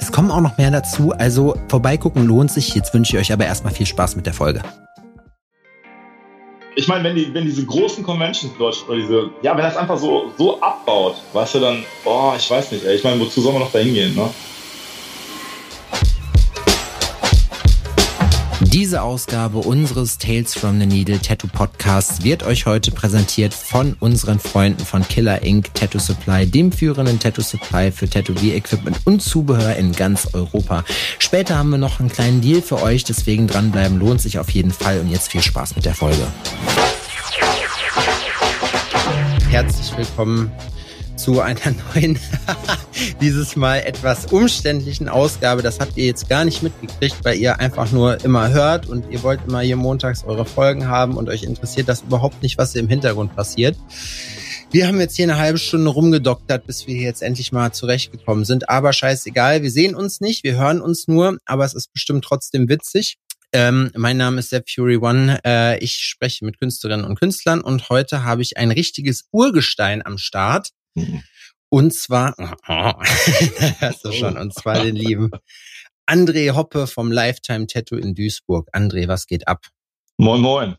Es kommen auch noch mehr dazu, also vorbeigucken lohnt sich. Jetzt wünsche ich euch aber erstmal viel Spaß mit der Folge. Ich meine, wenn, die, wenn diese großen Conventions oder diese, ja, wenn das einfach so, so abbaut, weißt du, dann, oh, ich weiß nicht, ey. Ich meine, wozu soll man noch da hingehen, ne? Diese Ausgabe unseres Tales from the Needle Tattoo Podcasts wird euch heute präsentiert von unseren Freunden von Killer Inc. Tattoo Supply, dem führenden Tattoo Supply für Tätowier-Equipment und Zubehör in ganz Europa. Später haben wir noch einen kleinen Deal für euch, deswegen dranbleiben lohnt sich auf jeden Fall und jetzt viel Spaß mit der Folge. Herzlich willkommen zu einer neuen, dieses Mal etwas umständlichen Ausgabe. Das habt ihr jetzt gar nicht mitgekriegt, weil ihr einfach nur immer hört und ihr wollt immer hier montags eure Folgen haben und euch interessiert das überhaupt nicht, was hier im Hintergrund passiert. Wir haben jetzt hier eine halbe Stunde rumgedoktert, bis wir hier jetzt endlich mal zurechtgekommen sind. Aber scheißegal, wir sehen uns nicht, wir hören uns nur, aber es ist bestimmt trotzdem witzig. Ähm, mein Name ist Sepp Fury One. Äh, ich spreche mit Künstlerinnen und Künstlern und heute habe ich ein richtiges Urgestein am Start. Und zwar, oh, hast du schon, und zwar den lieben André Hoppe vom Lifetime Tattoo in Duisburg. André, was geht ab? Moin, moin.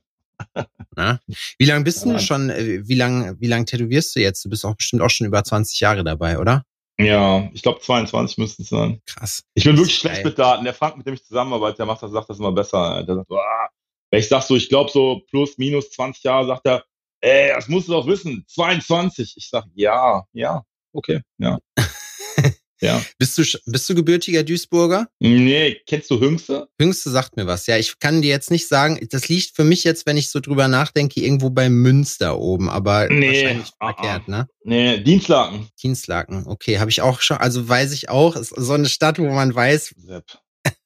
Na? Wie lange bist du schon, äh, wie lange wie lang tätowierst du jetzt? Du bist auch bestimmt auch schon über 20 Jahre dabei, oder? Ja, ich glaube 22 müssten es sein. Krass. Ich bin wirklich schlecht mit Daten. Der Frank, mit dem ich zusammenarbeite, der macht das, sagt das immer besser. Der sagt, wenn ich sag so, ich glaube so plus, minus 20 Jahre, sagt er, ey, das musst du doch wissen, 22. Ich sag, ja, ja, okay, ja. ja. Bist du, bist du gebürtiger Duisburger? Nee, kennst du Hüngste? Hüngste sagt mir was. Ja, ich kann dir jetzt nicht sagen, das liegt für mich jetzt, wenn ich so drüber nachdenke, irgendwo bei Münster oben, aber nee, wahrscheinlich ah, verkehrt, ne? Nee, Dienstlaken. Dienstlaken, okay, habe ich auch schon, also weiß ich auch, ist so eine Stadt, wo man weiß.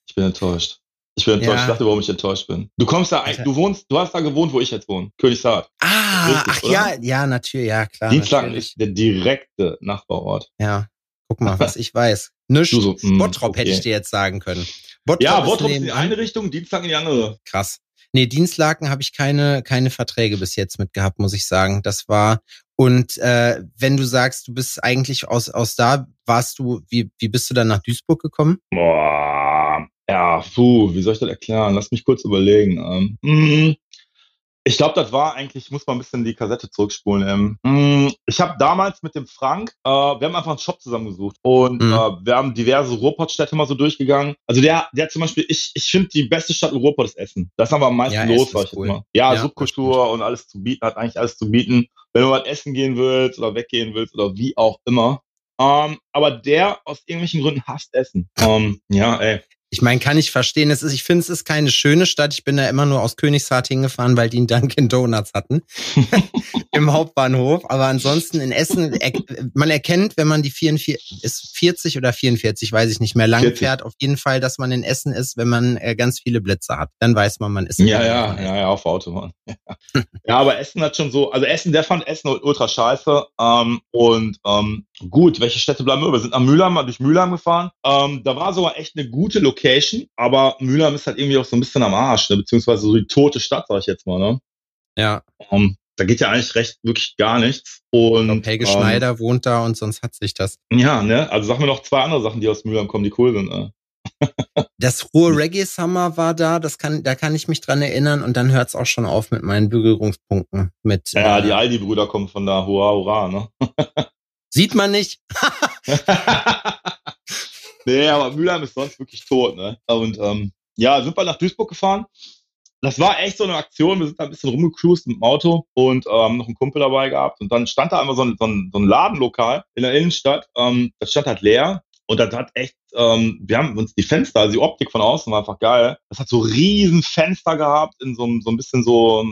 Ich bin enttäuscht. Ich bin enttäuscht. Ja. Ich dachte, warum ich enttäuscht bin. Du kommst da, du wohnst, du hast da gewohnt, wo ich jetzt wohne. Königshaard. Ah, Richtig, ach oder? ja, ja, natürlich, ja, klar. Dienstlaken ist der direkte Nachbarort. Ja. Guck mal, was ich weiß. Nichts. So, mm, Bottrop okay. hätte ich dir jetzt sagen können. Bottrop ja, Bottrop ist in die eine Richtung, Dienstlaken in die andere. Krass. Nee, Dienstlaken habe ich keine, keine Verträge bis jetzt mit gehabt, muss ich sagen. Das war, und äh, wenn du sagst, du bist eigentlich aus, aus da, warst du, wie, wie bist du dann nach Duisburg gekommen? Boah, ja, puh, wie soll ich das erklären? Lass mich kurz überlegen. Ähm, mm, ich glaube, das war eigentlich, ich muss mal ein bisschen die Kassette zurückspulen. Ähm, mm, ich habe damals mit dem Frank, äh, wir haben einfach einen Shop zusammengesucht und mhm. äh, wir haben diverse Ruhrpottstädte mal so durchgegangen. Also der, der zum Beispiel, ich, ich finde die beste Stadt in Ruhrpott ist Essen. Das haben wir am meisten ja, los, sag ich cool. mal. Ja, ja Subkultur und alles zu bieten, hat eigentlich alles zu bieten. Wenn du mal essen gehen willst oder weggehen willst oder wie auch immer. Ähm, aber der aus irgendwelchen Gründen hasst Essen. Ähm, ja, ey. Ich meine, kann ich verstehen. Es ist, ich finde, es ist keine schöne Stadt. Ich bin da immer nur aus Königshardt hingefahren, weil die einen Dunkin' Donuts hatten im Hauptbahnhof. Aber ansonsten in Essen, er, man erkennt, wenn man die 44, ist 40 oder 44, weiß ich nicht mehr, lang 40. fährt, auf jeden Fall, dass man in Essen ist, wenn man äh, ganz viele Blitze hat. Dann weiß man, man ist. Ja, ja, ja, ja, auf Autobahn. Ja. ja, aber Essen hat schon so, also Essen, der fand Essen ultra scheiße. Ähm, und ähm, gut, welche Städte bleiben über? Wir sind nach Mülheim, mal durch Mülheim gefahren. Ähm, da war sogar echt eine gute Location Location, aber Mülheim ist halt irgendwie auch so ein bisschen am Arsch, ne? beziehungsweise so die tote Stadt, sag ich jetzt mal. Ne? Ja. Um, ähm, da geht ja eigentlich recht wirklich gar nichts. Und glaub, Helge ähm, Schneider wohnt da und sonst hat sich das. Ja, ne? Also sag mir noch zwei andere Sachen, die aus Mülheim kommen, die cool sind. Ne? das hohe Reggae Summer war da, das kann, da kann ich mich dran erinnern und dann hört es auch schon auf mit meinen Berührungspunkten mit. Ja, äh, die Aldi-Brüder kommen von da, hurra, hurra, ne? Sieht man nicht. Nee, aber Mülheim ist sonst wirklich tot, ne? Und ähm, ja, sind wir nach Duisburg gefahren. Das war echt so eine Aktion. Wir sind da ein bisschen rumgecruised mit dem Auto und ähm, noch einen Kumpel dabei gehabt. Und dann stand da einmal so ein, so ein, so ein Ladenlokal in der Innenstadt. Ähm, das stand halt leer. Und das hat echt, ähm, wir haben uns die Fenster, also die Optik von außen war einfach geil. Das hat so riesen Fenster gehabt in so, so ein bisschen so,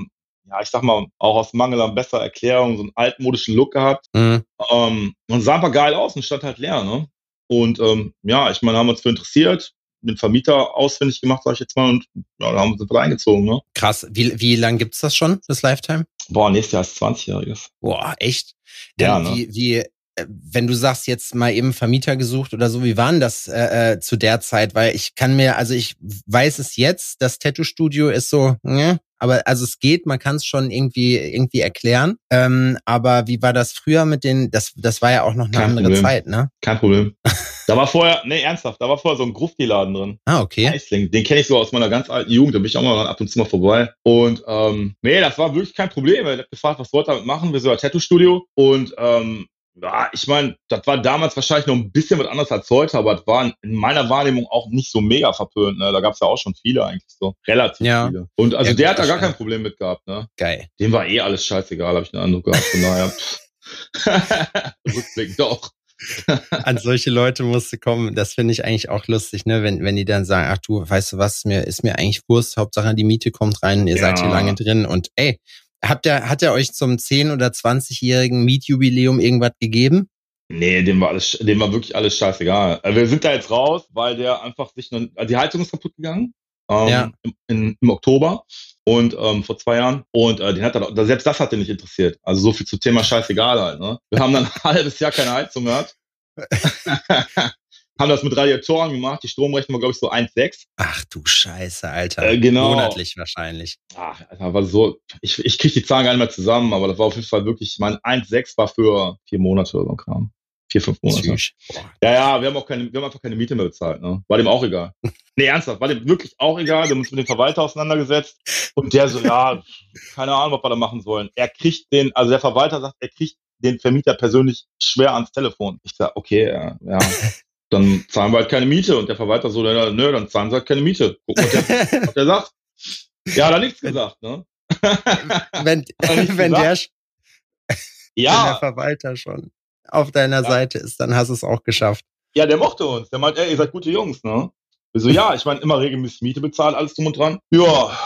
ja, ich sag mal, auch aus Mangel an besserer Erklärung, so einen altmodischen Look gehabt. Mhm. Ähm, und sah einfach geil aus und stand halt leer, ne? Und ähm, ja, ich meine, haben uns für interessiert, den Vermieter ausfindig gemacht, sag ich jetzt mal, und ja, da haben wir uns reingezogen. Ne? Krass. Wie, wie lang gibt's das schon, das Lifetime? Boah, nächstes Jahr ist 20-Jähriges. Boah, echt? Dann Ja, ne? wie, wie, äh, wenn du sagst, jetzt mal eben Vermieter gesucht oder so, wie waren das äh, äh, zu der Zeit? Weil ich kann mir, also ich weiß es jetzt, das Tattoo-Studio ist so, ne? Aber also es geht, man kann es schon irgendwie irgendwie erklären. Ähm, aber wie war das früher mit den? Das das war ja auch noch eine Kein andere Problem. Zeit, ne? Kein Problem. da war vorher, nee, ernsthaft, da war vorher so ein Grufti-Laden drin. Ah okay. Eisling. Den kenne ich so aus meiner ganz alten Jugend, da bin ich auch mal ab und zu mal vorbei. Und ähm, nee, das war wirklich kein Problem. Er hat gefragt, was wollt ihr damit machen? Wir sind ein Tattoo-Studio. Und ähm, ja, ich meine, das war damals wahrscheinlich noch ein bisschen was anderes als heute, aber das war in meiner Wahrnehmung auch nicht so mega verpönt. Ne? Da gab es ja auch schon viele eigentlich so. Relativ Ja. viele. Und also Ja, der hat da gar kein Problem mit gehabt. Ne? Geil. Dem war eh alles scheißegal, habe ich den Eindruck gehabt. Von daher. pff. Rückblickend doch. An solche Leute musste kommen. Das finde ich eigentlich auch lustig, ne? Wenn, wenn die dann sagen, ach du, weißt du was, mir ist mir eigentlich Wurst, Hauptsache die Miete kommt rein, ihr seid Ja. hier lange drin und ey, habt ihr, hat er euch zum 10- oder 20-jährigen Mietjubiläum irgendwas gegeben? Nee, dem war alles, dem war wirklich alles scheißegal. Äh, Wir sind da jetzt raus, weil der einfach sich, noch, also die Heizung ist kaputt gegangen. Ähm, Ja. im, in, Im Oktober und ähm, vor zwei Jahren. Und äh, den hat er, selbst das hat den nicht interessiert. Also so viel zum Thema scheißegal halt. Ne? Wir haben dann ein halbes Jahr keine Heizung gehabt. haben das mit Radiatoren gemacht. Die Stromrechnung war, glaube ich, so 1,6. Ach du Scheiße, Alter. Äh, genau. Monatlich wahrscheinlich. Ach, Alter, war so, ich, ich kriege die Zahlen gar nicht mehr zusammen, aber das war auf jeden Fall wirklich, mein 1,6 war für vier Monate oder so ein Kram. Vier, fünf Monate. Ja, ja, wir haben auch keine, wir haben einfach keine Miete mehr bezahlt, ne? War dem auch egal. Nee, ernsthaft, war dem wirklich auch egal. Wir haben uns mit dem Verwalter auseinandergesetzt und der so, ja, keine Ahnung, was wir da machen sollen. Er kriegt den, also der Verwalter sagt, er kriegt den Vermieter persönlich schwer ans Telefon. Ich sag, okay, ja, ja. Dann zahlen wir halt keine Miete. Und der Verwalter so, ja, nö, dann zahlen sie halt keine Miete. Guck, was der, was der sagt. Ja, hat er nichts gesagt, ne? wenn, wenn, der, gesagt? wenn der Ja, Verwalter schon auf deiner Ja. Seite ist, dann hast du es auch geschafft. Ja, der mochte uns. Der meint, ey, ihr seid gute Jungs, ne? Wir so, ja, ich meine, immer regelmäßig Miete bezahlt, alles drum und dran. Ja,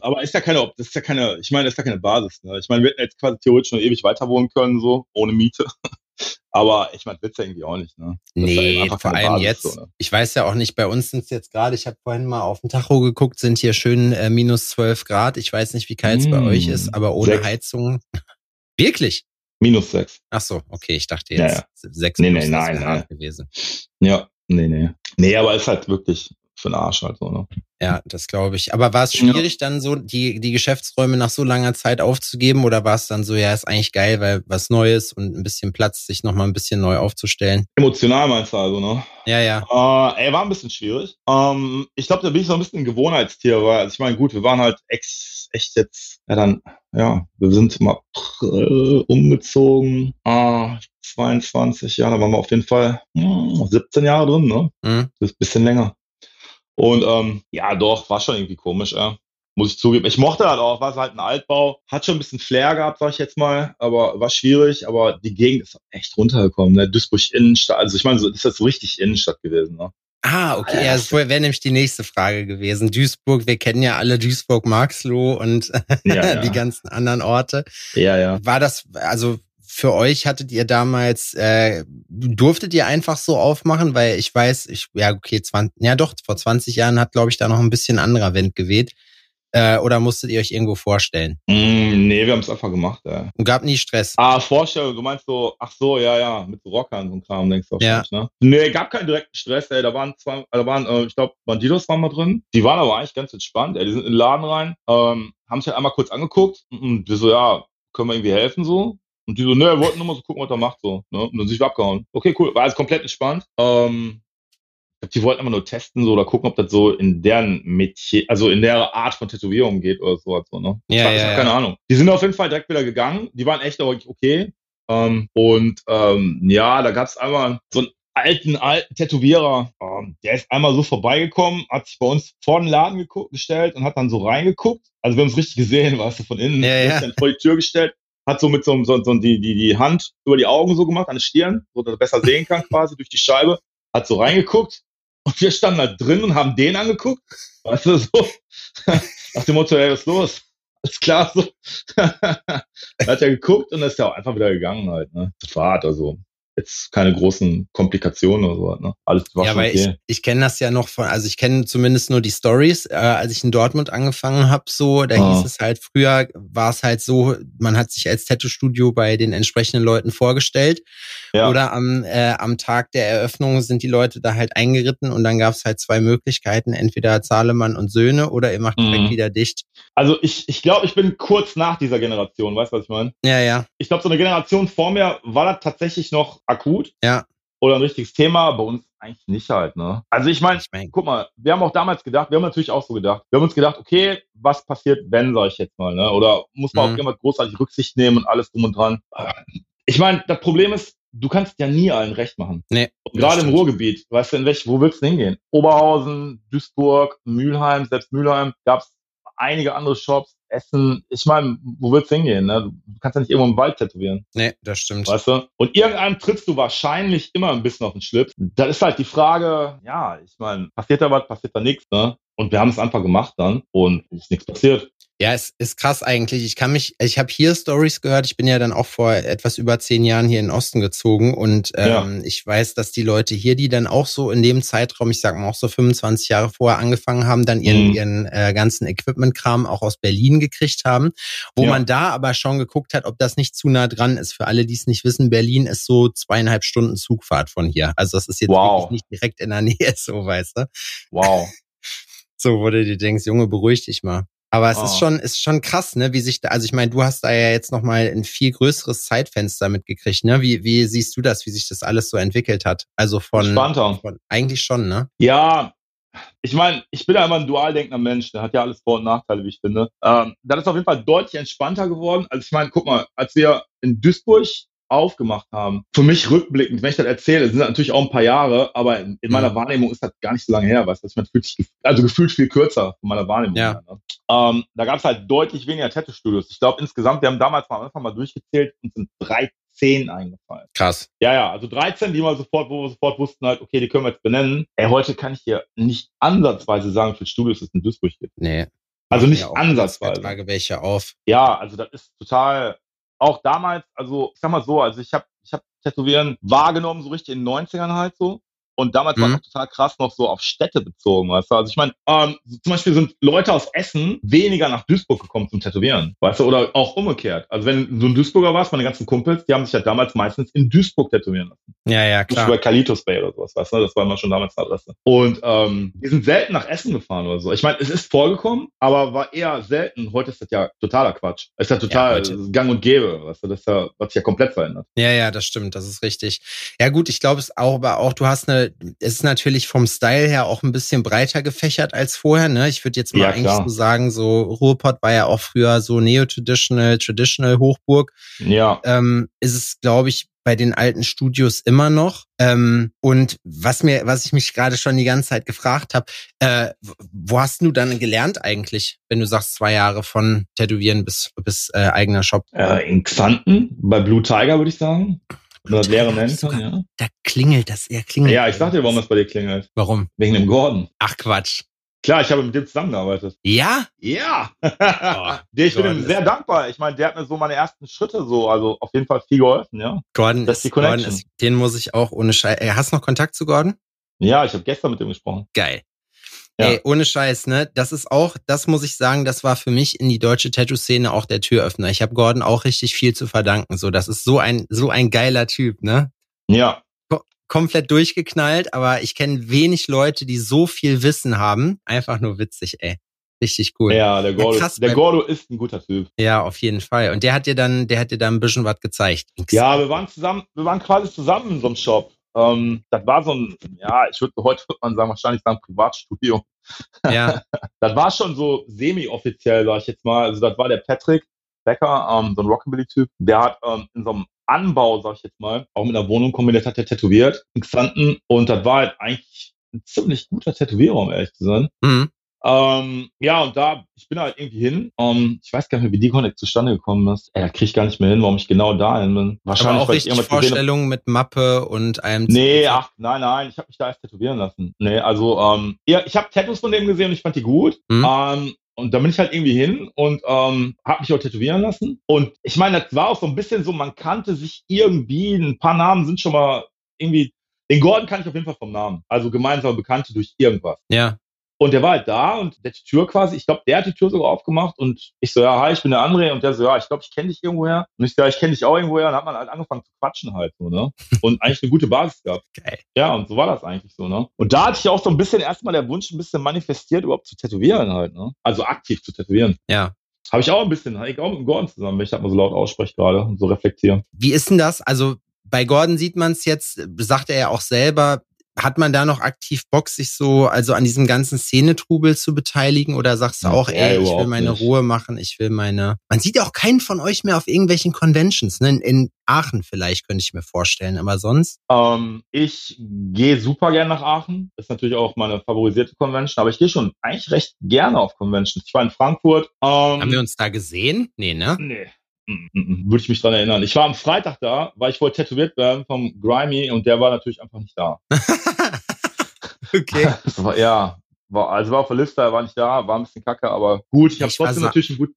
aber ist ja keine, das ist ja keine, ich meine, das ist ja keine Basis, ne? Ich meine, wir hätten jetzt quasi theoretisch noch ewig weiter wohnen können, so, ohne Miete. Aber ich meine, wird's ja irgendwie auch nicht, ne? Das ja Nee, einfach vor allem Basis, jetzt. so, ne? Ich weiß ja auch nicht, bei uns sind es jetzt gerade, ich habe vorhin mal auf den Tacho geguckt, sind hier schön äh, minus 12 Grad. Ich weiß nicht, wie kalt es bei Mm, euch ist, aber ohne sechs. Heizung. Wirklich? Minus sechs. Ach so, okay, ich dachte Ja, jetzt sechs Nee, nee, nein, nein. gewesen. Ja, nee, nee. Nee, aber ist halt wirklich für den Arsch halt so, ne? Ja, das glaube ich. Aber war es Ja. schwierig, dann so die, die Geschäftsräume nach so langer Zeit aufzugeben oder war es dann so, ja, ist eigentlich geil, weil was Neues und ein bisschen Platz, sich nochmal ein bisschen neu aufzustellen? Emotional meinst du also, ne? Ja, ja. Äh, ey, war ein bisschen schwierig. Ähm, ich glaube, da bin ich so ein bisschen ein Gewohnheitstier, weil, also ich meine, gut, wir waren halt ex, echt jetzt, ja dann, ja, wir sind mal äh, umgezogen, ah, 22, ja, da waren wir auf jeden Fall hm, 17 Jahre drin, ne? Hm. Das ist ein bisschen länger. Und ähm, ja, doch, war schon irgendwie komisch, ja. Muss ich zugeben. Ich mochte halt auch, war halt ein Altbau, hat schon ein bisschen Flair gehabt, sag ich jetzt mal, aber war schwierig, aber die Gegend ist echt runtergekommen, ne? Duisburg Innenstadt, also ich meine, so, das ist so richtig Innenstadt gewesen, ne? Ah, okay. Ja, Ja, das wäre nämlich die nächste Frage gewesen. Duisburg, wir kennen ja alle Duisburg-Marxloh und Ja, ja. die ganzen anderen Orte. Ja, ja. War das, also für euch hattet ihr damals, äh, durftet ihr einfach so aufmachen? Weil ich weiß, ich, ja, okay, 20, ja doch, vor 20 Jahren hat, glaube ich, da noch ein bisschen anderer Wind geweht. Äh, oder musstet ihr euch irgendwo vorstellen? Mm, nee, wir haben es einfach gemacht, ja. Und gab nie Stress. Ah, Vorstellung, du meinst so, ach so, ja, ja, mit Rockern und Kram, denkst du Ja. wahrscheinlich, ne? Nee, gab keinen direkten Stress, ey, da waren zwei, da waren, äh, ich glaube, Bandidos waren mal drin. Die waren aber eigentlich ganz entspannt, ey, die sind in den Laden rein, ähm, haben sich halt einmal kurz angeguckt und wir so, ja, können wir irgendwie helfen so? Und die so, ne, wollten nur mal so gucken, was er macht, so, ne? Und dann sind wir abgehauen. Okay, cool, war alles komplett entspannt. Ähm, ich glaub, die wollten einfach nur testen so oder gucken, ob das so in deren Metier, also in der Art von Tätowierung geht oder so, halt so ne? Ja, ich ja, hab ja. keine Ahnung. Die sind auf jeden Fall direkt wieder gegangen. Die waren echt auch okay. Ähm, und ähm, ja, da gab's einmal so einen alten, alten Tätowierer. Ähm, der ist einmal so vorbeigekommen, hat sich bei uns vor den Laden gestellt und hat dann so reingeguckt. Also wir haben es richtig gesehen, weißt du, von innen. Ja, ja. ist dann vor die Tür gestellt, hat so mit so, so, so die, die, die Hand über die Augen so gemacht, an der Stirn, so dass er besser sehen kann quasi durch die Scheibe. Hat so reingeguckt und wir standen halt drin und haben den angeguckt. Weißt du, so nach dem Motto, ey, was ist los? Alles klar, so. da hat er geguckt und ist ja auch einfach wieder gegangen halt, ne? War hart, also. Jetzt keine großen Komplikationen oder so. Ne? Alles war ja, weil okay. ich, ich kenne das ja noch von, also ich kenne zumindest nur die Stories, äh, als ich in Dortmund angefangen habe, so, da ah. hieß es halt, früher war es halt so, man hat sich als Tattoo-Studio bei den entsprechenden Leuten vorgestellt. Ja. Oder am, äh, am Tag der Eröffnung sind die Leute da halt eingeritten und dann gab es halt zwei Möglichkeiten, entweder Zahlemann und Söhne oder ihr macht direkt mhm. wieder dicht. Also ich, ich glaube, ich bin kurz nach dieser Generation, weißt du, was ich meine? Ja, ja. Ich glaube, so eine Generation vor mir war das tatsächlich noch akut. Ja. Oder ein richtiges Thema. Bei uns eigentlich nicht halt, ne? Also ich meine, ich mein, guck mal, wir haben auch damals gedacht, wir haben natürlich auch so gedacht, wir haben uns gedacht, okay, was passiert, wenn, sag ich jetzt mal, ne? Oder muss man mhm. auf irgendwas großartig Rücksicht nehmen und alles drum und dran. Ich meine, das Problem ist, du kannst ja nie allen recht machen. Nee. Gerade im Ruhrgebiet, weißt du, in welch, wo willst du hingehen? Oberhausen, Duisburg, Mülheim, selbst Mülheim, gab es einige andere Shops, Essen, ich meine, wo willst du hingehen? Ne? Du kannst ja nicht irgendwo im Wald tätowieren. Nee, das stimmt. Weißt du? Und irgendeinem trittst du wahrscheinlich immer ein bisschen auf den Schlips. Da ist halt die Frage, ja, ich meine, passiert da was, passiert da nichts, ne? Und wir haben es einfach gemacht dann und ist nichts passiert. Ja, es ist krass eigentlich. Ich kann mich, ich habe hier Stories gehört. Ich bin ja dann auch vor etwas über zehn Jahren hier in den Osten gezogen und ähm, ja. ich weiß, dass die Leute hier, die dann auch so in dem Zeitraum, ich sag mal auch so 25 Jahre vorher angefangen haben, dann ihren, mhm. ihren äh, ganzen Equipment-Kram auch aus Berlin gekriegt haben, wo ja. man da aber schon geguckt hat, ob das nicht zu nah dran ist. Für alle, die es nicht wissen, Berlin ist so zweieinhalb Stunden Zugfahrt von hier. Also das ist jetzt wow. wirklich nicht direkt in der Nähe, so weißt du. Wow. so, wo du dir denkst, Junge, beruhig dich mal. Aber es oh. ist schon, ist schon krass, ne, wie sich da, also ich meine, du hast da ja jetzt nochmal ein viel größeres Zeitfenster mitgekriegt, ne? Wie, wie siehst du das, wie sich das alles so entwickelt hat? Also von, Spannter. von eigentlich schon, ne? Ja, ich meine, ich bin ja immer ein dual denkender Mensch, der hat ja alles Vor- und Nachteile, wie ich finde. Ähm, das ist auf jeden Fall deutlich entspannter geworden. Also ich meine, guck mal, als wir in Duisburg aufgemacht haben. Für mich rückblickend, wenn ich das erzähle, sind das natürlich auch ein paar Jahre, aber in, in meiner mhm. Wahrnehmung ist das gar nicht so lange her, weißt du, man fühlt sich, also gefühlt viel kürzer von meiner Wahrnehmung. Ja. Her, ne? ähm, da gab es halt deutlich weniger Tattoo-Studios. Ich glaube insgesamt, wir haben damals mal einfach mal durchgezählt und sind 13 eingefallen. Krass. Ja, ja, also 13, die wir sofort, wo wir sofort wussten halt, okay, die können wir jetzt benennen. Ey, heute kann ich dir nicht ansatzweise sagen, viele Studios es in Duisburg gibt. Nee. Also nicht ja, ansatzweise. Ich trage welche auf. Ja, also das ist total, auch damals, also ich sag mal so, also ich habe ich hab Tätowieren wahrgenommen, so richtig in den 90ern halt so. Und damals mhm. war es total krass noch so auf Städte bezogen, weißt du? Also ich meine, ähm, zum Beispiel sind Leute aus Essen weniger nach Duisburg gekommen zum Tätowieren, weißt du? Oder auch umgekehrt. Also wenn du ein Duisburger warst, meine ganzen Kumpels, die haben sich ja damals meistens in Duisburg tätowieren lassen. Ja, ja, klar. Bei Kalitos Bay oder sowas, weißt du? Das war immer schon damals eine Adresse. Und ähm, die sind selten nach Essen gefahren oder so. Ich meine, es ist vorgekommen, aber war eher selten. Heute ist das ja totaler Quatsch. Es ist ja total ja, gang und gäbe, weißt du? Das ist ja, hat sich ja komplett verändert. Ja, ja, das stimmt, das ist richtig. Ja gut, ich glaube es auch, aber auch, du hast eine, es ist natürlich vom Style her auch ein bisschen breiter gefächert als vorher, ne? Ich würde jetzt mal ja, eigentlich so sagen, so Ruhrpott war ja auch früher so Neo-Traditional, Traditional Hochburg. Ja. Ähm, ist es, glaube ich, bei den alten Studios immer noch. Ähm, und was mir, was ich mich gerade schon die ganze Zeit gefragt habe, äh, wo hast du dann gelernt eigentlich, wenn du sagst zwei Jahre von Tätowieren bis bis äh, eigener Shop? Äh, in Xanten bei Blue Tiger würde ich sagen. Oder das leere nennen kann, ja. Da klingelt das, er klingelt. Ja, ich sag dir, warum das bei dir klingelt. Warum? Wegen dem Gordon. Ach Quatsch. Klar, ich habe mit dem zusammengearbeitet. Ja? Ja. Oh, der, ich Gordon bin ihm sehr dankbar. Ich meine, der hat mir so meine ersten Schritte so, also auf jeden Fall viel geholfen, ja. Gordon, das ist, die Connection. Gordon ist, den muss ich auch ohne Scheiß. Äh, hast du noch Kontakt zu Gordon? Ja, ich habe gestern mit ihm gesprochen. Geil. Ja. Ey, ohne Scheiß, ne? Das ist auch, das muss ich sagen, das war für mich in die deutsche Tattoo-Szene auch der Türöffner. Ich habe Gordon auch richtig viel zu verdanken. So, das ist so ein, so ein geiler Typ, ne? Ja. Ko komplett durchgeknallt, aber ich kenne wenig Leute, die so viel Wissen haben. Einfach nur witzig, ey. Richtig cool. Ja, der Gordo, ja, krass, der Gordo ist ein guter Typ. Ja, auf jeden Fall. Und der hat dir dann, der hat dir dann ein bisschen was gezeigt. Ja, wir waren zusammen, wir waren quasi zusammen in so einem Shop. Ähm, das war so ein, ja, ich würde heute würde man sagen, wahrscheinlich sagen Privatstudio. Ja. das war schon so semi-offiziell, sag ich jetzt mal. Also das war der Patrick Becker, ähm, so ein Rockabilly-Typ. Der hat ähm, in so einem Anbau, sag ich jetzt mal, auch mit einer Wohnung kombiniert, hat der tätowiert, Xanten. Und das war halt eigentlich ein ziemlich guter Tätowierer, um ehrlich zu sein. Mhm. Ähm, ja, und da, ich bin halt irgendwie hin. Ähm, ich weiß gar nicht mehr, wie die Connect zustande gekommen ist. Ey, da krieg ich gar nicht mehr hin, warum ich genau dahin bin. Wahrscheinlich Aber auch richtig Vorstellungen mit Mappe und einem Nee, ach, nein, nein, ich habe mich da erst tätowieren lassen. Nee, also, ähm, ja, ich habe Tattoos von dem gesehen und ich fand die gut. Mhm. Ähm, und da bin ich halt irgendwie hin und ähm, habe mich auch tätowieren lassen. Und ich meine, das war auch so ein bisschen so, man kannte sich irgendwie, ein paar Namen sind schon mal irgendwie, den Gordon kann ich auf jeden Fall vom Namen. Also gemeinsame Bekannte durch irgendwas. Ja. Und der war halt da und der die Tür quasi, ich glaube, der hat die Tür sogar aufgemacht und ich so, ja, hi, ich bin der André und der so, ja, ich glaube, ich kenne dich irgendwoher. Und ich so, ja, ich kenne dich auch irgendwoher. Und dann hat man halt angefangen zu quatschen halt so, ne? Und eigentlich eine gute Basis gehabt. Geil. Ja, und so war das eigentlich so, ne? Und da hatte ich auch so ein bisschen erstmal der Wunsch ein bisschen manifestiert, überhaupt zu tätowieren halt, ne? Also aktiv zu tätowieren. Ja. Habe ich auch ein bisschen, ich auch mit dem Gordon zusammen, wenn ich das mal so laut ausspreche gerade und so reflektiere. Wie ist denn das? Also bei Gordon sieht man es jetzt, sagt er ja auch selber, hat man da noch aktiv Bock, sich so, also an diesem ganzen Szenetrubel zu beteiligen? Oder sagst du auch, ey, ich will meine. Ruhe machen, ich will meine. Man sieht ja auch keinen von euch mehr auf irgendwelchen Conventions, ne? In, in Aachen vielleicht, könnte ich mir vorstellen, aber sonst. Ähm, ich gehe super gern nach Aachen. Ist natürlich auch meine favorisierte Convention, aber ich gehe schon eigentlich recht gerne auf Conventions. Ich war in Frankfurt. Ähm, Haben wir uns da gesehen? Nee, ne? Nee. Mm, mm, mm, Würde ich mich dran erinnern. Ich war am Freitag da, weil ich wollte tätowiert werden vom Grimy und der war natürlich einfach nicht da. okay. War, ja, war, also war auf der Liste, er war nicht da, war ein bisschen kacke, aber gut, ich habe trotzdem natürlich ein gut.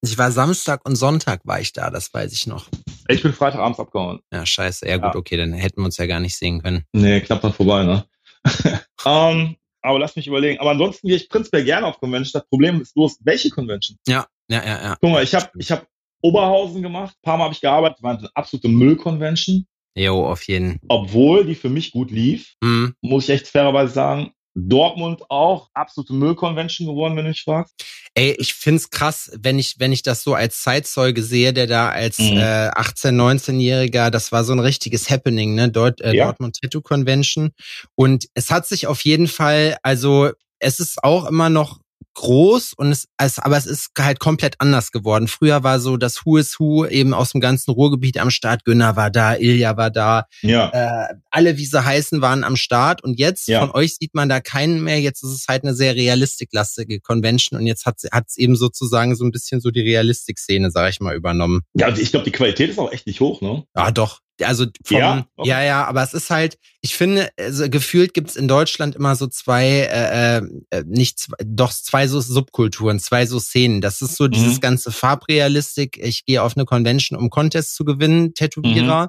Ich war Samstag und Sonntag war ich da, das weiß ich noch. Ich bin Freitagabends abgehauen. Ja, scheiße. Ja, gut, Ja. okay, dann hätten wir uns ja gar nicht sehen können. Nee, knapp dann vorbei, ne? ähm, aber lass mich überlegen. Aber ansonsten gehe ich prinzipiell gerne auf Convention. Das Problem ist bloß, welche Convention? Ja, ja, ja, ja. Guck mal, ich habe ich hab Oberhausen gemacht, ein paar Mal habe ich gearbeitet, war eine absolute Müll-Convention. Jo, auf jeden. Obwohl die für mich gut lief, Hm. muss ich echt fairerweise sagen. Dortmund auch, absolute Müll-Convention geworden, wenn du mich fragst. Ey, ich find's krass, wenn ich, wenn ich das so als Zeitzeuge sehe, der da als Mhm. äh, 18-, 19-Jähriger, das war so ein richtiges Happening, ne? Dort, äh, Ja. Dortmund Tattoo Convention. Und es hat sich auf jeden Fall, also es ist auch immer noch groß und es, es, aber es ist halt komplett anders geworden. Früher war so das Who is Who eben aus dem ganzen Ruhrgebiet am Start. Günner war da, Ilja war da, Ja. äh, alle, wie sie heißen, waren am Start. Und jetzt Ja. von euch sieht man da keinen mehr. Jetzt ist es halt eine sehr realistiklastige Convention und jetzt hat es eben sozusagen so ein bisschen so die Realistik-Szene, sag ich mal, übernommen. Ja, ich glaube, die Qualität ist auch echt nicht hoch, ne? Ja, doch. Also vom, Ja? ja, Okay. ja, aber es ist halt, ich finde, also gefühlt gibt's in Deutschland immer so zwei, äh, äh, nicht zwei, doch zwei so Subkulturen, zwei so Szenen. Das ist so dieses Mhm. ganze Farbrealistik. Ich gehe auf eine Convention, um Contest zu gewinnen, Tätowierer. Mhm.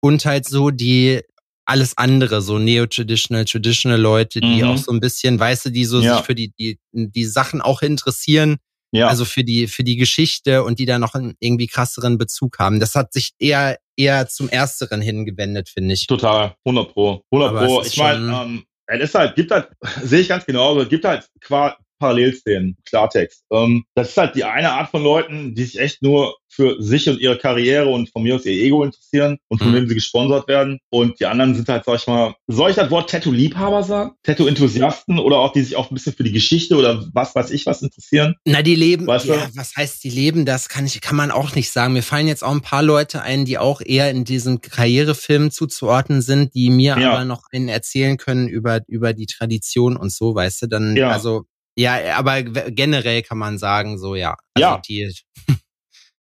Und halt so die alles andere, so neo-traditional, traditional Leute, die Mhm. auch so ein bisschen, weißt du, die so Ja. sich für die, die, die Sachen auch interessieren, Ja. also für die, für die Geschichte und die da noch einen irgendwie krasseren Bezug haben. Das hat sich eher, eher zum Ersteren hingewendet, finde ich. Total, 100 pro. 100 Aber pro. Ich meine, ähm, es ist halt, gibt halt, sehe ich ganz genau, es gibt halt qua Parallelszenen, Klartext. Ähm, das ist halt die eine Art von Leuten, die sich echt nur für sich und ihre Karriere und von mir aus ihr Ego interessieren und von Mhm. wem sie gesponsert werden. Und die anderen sind halt, sag ich mal, soll ich das Wort Tattoo-Liebhaber sagen? Tattoo-Enthusiasten oder auch die sich auch ein bisschen für die Geschichte oder was weiß ich was interessieren? Na, die leben, Weißt du? ja, was heißt die leben? Das kann ich, kann man auch nicht sagen. Mir fallen jetzt auch ein paar Leute ein, die auch eher in diesen Karrierefilmen zuzuordnen sind, die mir Ja. aber noch einen erzählen können über, über die Tradition und so, weißt du, dann, Ja. also, ja, aber g- generell kann man sagen, so, ja. Also Ja. die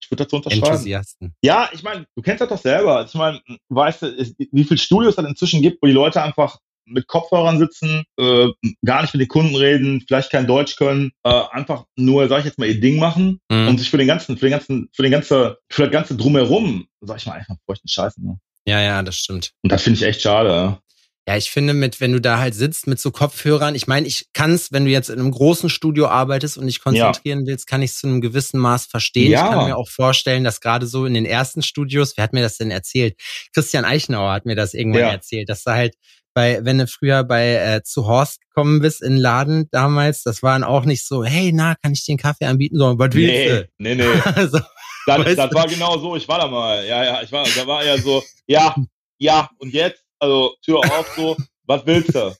Ich würde dazu unterschreiben. Enthusiasten. Ja, ich meine, du kennst das doch selber. Ich meine, weißt du, wie viele Studios es inzwischen gibt, wo die Leute einfach mit Kopfhörern sitzen, äh, gar nicht mit den Kunden reden, vielleicht kein Deutsch können, äh, einfach nur, sag ich jetzt mal, ihr Ding machen Mhm. und sich für den ganzen, für den ganzen, für den ganze, für das ganze drumherum, sag ich mal, einfach bräuchten Scheiße. Ne? Ja, ja, das stimmt. Und das finde ich echt schade. Ja. Ja, ich finde, mit, wenn du da halt sitzt mit so Kopfhörern, ich meine, ich kann es, wenn du jetzt in einem großen Studio arbeitest und dich konzentrieren willst, kann ich es zu einem gewissen Maß verstehen. Ja. Ich kann mir auch vorstellen, dass gerade so in den ersten Studios, wer hat mir das denn erzählt? Christian Eichenauer hat mir das irgendwann Ja. erzählt, dass da halt bei, wenn du früher bei äh, zu Horst gekommen bist in den Laden damals, das waren auch nicht so, hey, na, kann ich dir einen Kaffee anbieten, sondern was willst Nee, du? nee, nee. Also, Das, das war genau so, ich war da mal. Ja, ja, ich war, da war er so, ja, ja, und jetzt, also Tür auf so, was willst du?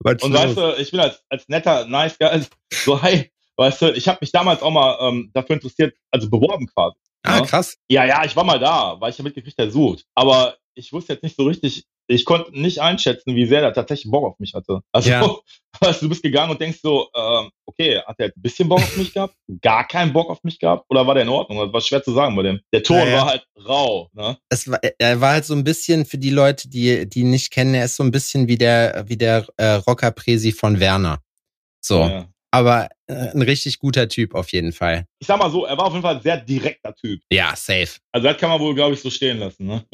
was Und weißt du, ich bin als, als netter, nice guy, so, hi, weißt du, ich habe mich damals auch mal ähm, dafür interessiert, also beworben quasi. ah, ja. krass. Ja, ja, ich war mal da, weil ich ja mitgekriegt, der sucht. Aber ich wusste jetzt nicht so richtig, ich konnte nicht einschätzen, wie sehr der tatsächlich Bock auf mich hatte. Also, Ja. weißt du, bist gegangen und denkst so, ähm, okay, hat er ein bisschen Bock auf mich gehabt? Gar keinen Bock auf mich gehabt? Oder war der in Ordnung? Das war schwer zu sagen bei dem. Der Ton Ja, war halt rau, ne? es war, er war halt so ein bisschen für die Leute, die die ihn nicht kennen, er ist so ein bisschen wie der wie der äh, Rocker Presi von Werner. So. Ja, aber äh, ein richtig guter Typ auf jeden Fall. Ich sag mal so, er war auf jeden Fall ein sehr direkter Typ. Ja, safe. Also das kann man wohl, glaube ich, so stehen lassen. Ne?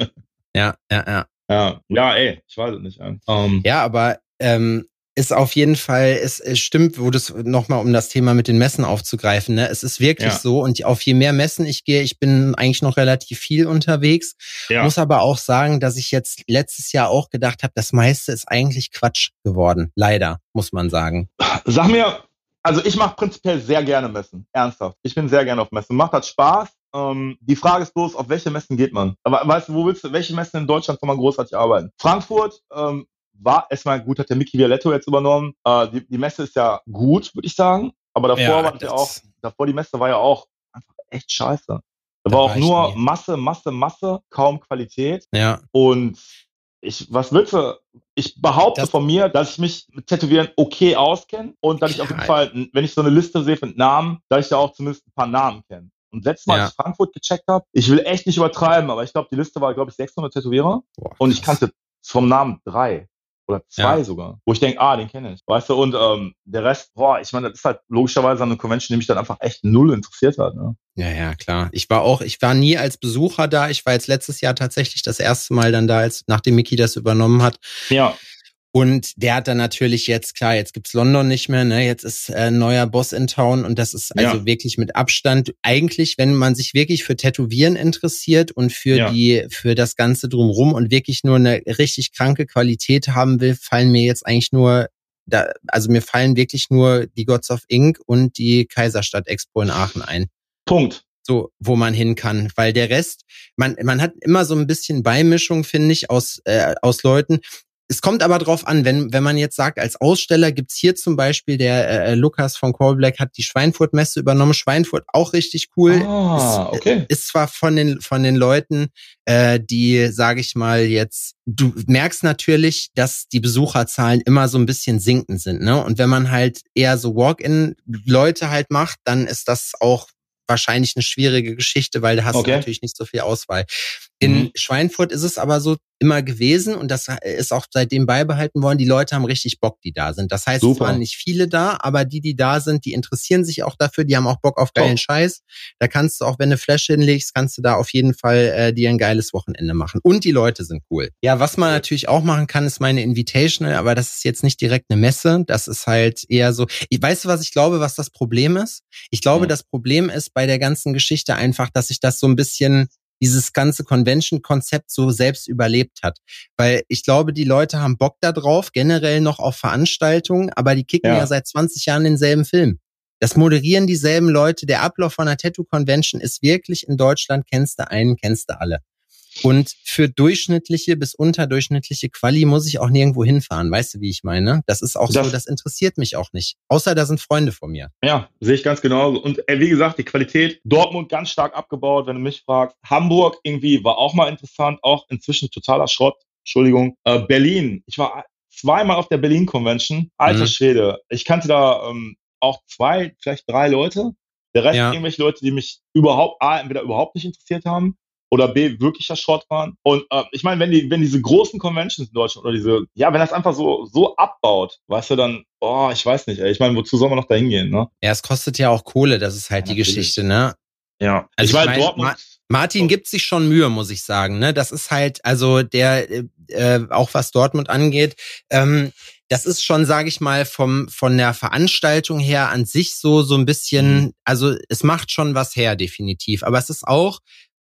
Ja, ja, ja. Ja, ja, ey, ich weiß es nicht. Um, ähm, ja, aber ähm, ist auf jeden Fall, es, es stimmt, wo das nochmal um das Thema mit den Messen aufzugreifen, ne? Es ist wirklich ja. so und auf je mehr Messen ich gehe, ich bin eigentlich noch relativ viel unterwegs, ja. muss aber auch sagen, dass ich jetzt letztes Jahr auch gedacht habe, das meiste ist eigentlich Quatsch geworden. Leider, muss man sagen. Sag mir, also ich mache prinzipiell sehr gerne Messen, ernsthaft. Ich bin sehr gerne auf Messen. Macht das Spaß. Ähm, die Frage ist bloß, auf welche Messen geht man? Aber weißt du, wo willst du, welche Messen in Deutschland kann man großartig arbeiten? Frankfurt ähm, war erstmal gut, hat der Mickey Violetto jetzt übernommen. Äh, die, die Messe ist ja gut, würde ich sagen. Aber davor ja, war ja auch, davor die Messe war ja auch einfach echt scheiße. Da, da war auch nur nie. Masse, Masse, Masse, kaum Qualität. Ja. Und ich, was willst du? Ich behaupte das von mir, dass ich mich mit Tätowieren okay auskenne und dass ich auf jeden Fall, wenn ich so eine Liste sehe von Namen, dass ich da auch zumindest ein paar Namen kenne. Und letztes Mal, ja. als ich Frankfurt gecheckt habe, ich will echt nicht übertreiben, aber ich glaube, die Liste war, glaube ich, 600 Tätowierer. Boah, und ich kannte vom Namen drei oder zwei ja. sogar, wo ich denke, ah, den kenne ich. Weißt du, und ähm, der Rest, boah, ich meine, das ist halt logischerweise eine Convention, die mich dann einfach echt null interessiert hat. Ne? Ja, ja, klar. Ich war auch, ich war nie als Besucher da. Ich war jetzt letztes Jahr tatsächlich das erste Mal dann da, als nachdem Mickey das übernommen hat. Ja. Und der hat dann natürlich jetzt, klar, jetzt gibt's London nicht mehr, ne? Jetzt ist äh, neuer Boss in Town und das ist also ja. wirklich mit Abstand eigentlich, wenn man sich wirklich für Tätowieren interessiert und für ja. die, für das Ganze drumrum und wirklich nur eine richtig kranke Qualität haben will, fallen mir jetzt eigentlich nur da, also mir fallen wirklich nur die Gods of Ink und die Kaiserstadt Expo in Aachen ein. Punkt so wo man hin kann, weil der Rest, man man hat immer so ein bisschen Beimischung finde ich aus äh, aus Leuten, es kommt aber drauf an, wenn, wenn man jetzt sagt, als Aussteller gibt's hier zum Beispiel, der äh, Lukas von Call Black hat die Schweinfurt-Messe übernommen. Schweinfurt auch richtig cool. Ah, ist, okay. Ist zwar von den, von den Leuten, äh, die, sage ich mal, jetzt, du merkst natürlich, dass die Besucherzahlen immer so ein bisschen sinken sind. Ne? Und wenn man halt eher so Walk-in-Leute halt macht, dann ist das auch wahrscheinlich eine schwierige Geschichte, weil da hast okay. du natürlich nicht so viel Auswahl. In mhm. Schweinfurt ist es aber so immer gewesen und das ist auch seitdem beibehalten worden. Die Leute haben richtig Bock, die da sind. Das heißt, Super. es waren nicht viele da, aber die, die da sind, die interessieren sich auch dafür. Die haben auch Bock auf geilen oh. Scheiß. Da kannst du auch, wenn du Flash hinlegst, kannst du da auf jeden Fall äh, dir ein geiles Wochenende machen. Und die Leute sind cool. Ja, was man natürlich auch machen kann, ist meine Invitational, aber das ist jetzt nicht direkt eine Messe. Das ist halt eher so. Ich, weißt du, was ich glaube, was das Problem ist? Ich glaube, mhm. das Problem ist bei der ganzen Geschichte einfach, dass sich das so ein bisschen dieses ganze Convention-Konzept so selbst überlebt hat. Weil ich glaube, die Leute haben Bock da drauf, generell noch auf Veranstaltungen, aber die kicken ja, ja seit 20 Jahren denselben Film. Das moderieren dieselben Leute. Der Ablauf von einer Tattoo-Convention ist wirklich in Deutschland, kennst du einen, kennst du alle. Und für durchschnittliche bis unterdurchschnittliche Quali muss ich auch nirgendwo hinfahren. Weißt du, wie ich meine? Das ist auch das, so, das interessiert mich auch nicht. Außer da sind Freunde von mir. Ja, sehe ich ganz genau. Und äh, wie gesagt, die Qualität, Dortmund ganz stark abgebaut, wenn du mich fragst. Hamburg irgendwie war auch mal interessant, auch inzwischen totaler Schrott. Entschuldigung. Äh, Berlin, ich war zweimal auf der Berlin Convention. Alter mhm. Schwede. Ich kannte da ähm, auch zwei, vielleicht drei Leute. Der Rest ja. irgendwelche Leute, die mich überhaupt, A, entweder überhaupt nicht interessiert haben oder B, wirklicher Schrott waren. Und äh, ich meine, wenn die, wenn diese großen Conventions in Deutschland oder diese, ja, wenn das einfach so, so abbaut, weißt du, dann, oh, ich weiß nicht, ey. Ich meine, wozu soll man noch da hingehen, ne? Ja, es kostet ja auch Kohle, das ist halt ja, die natürlich. Geschichte, ne? Ja. Also ich, ich mein, Dortmund. Ma Martin oh. gibt sich schon Mühe, muss ich sagen. Ne, das ist halt, also der, äh, auch was Dortmund angeht, ähm, das ist schon, sage ich mal, vom von der Veranstaltung her an sich so so ein bisschen, mhm. also es macht schon was her, definitiv. Aber es ist auch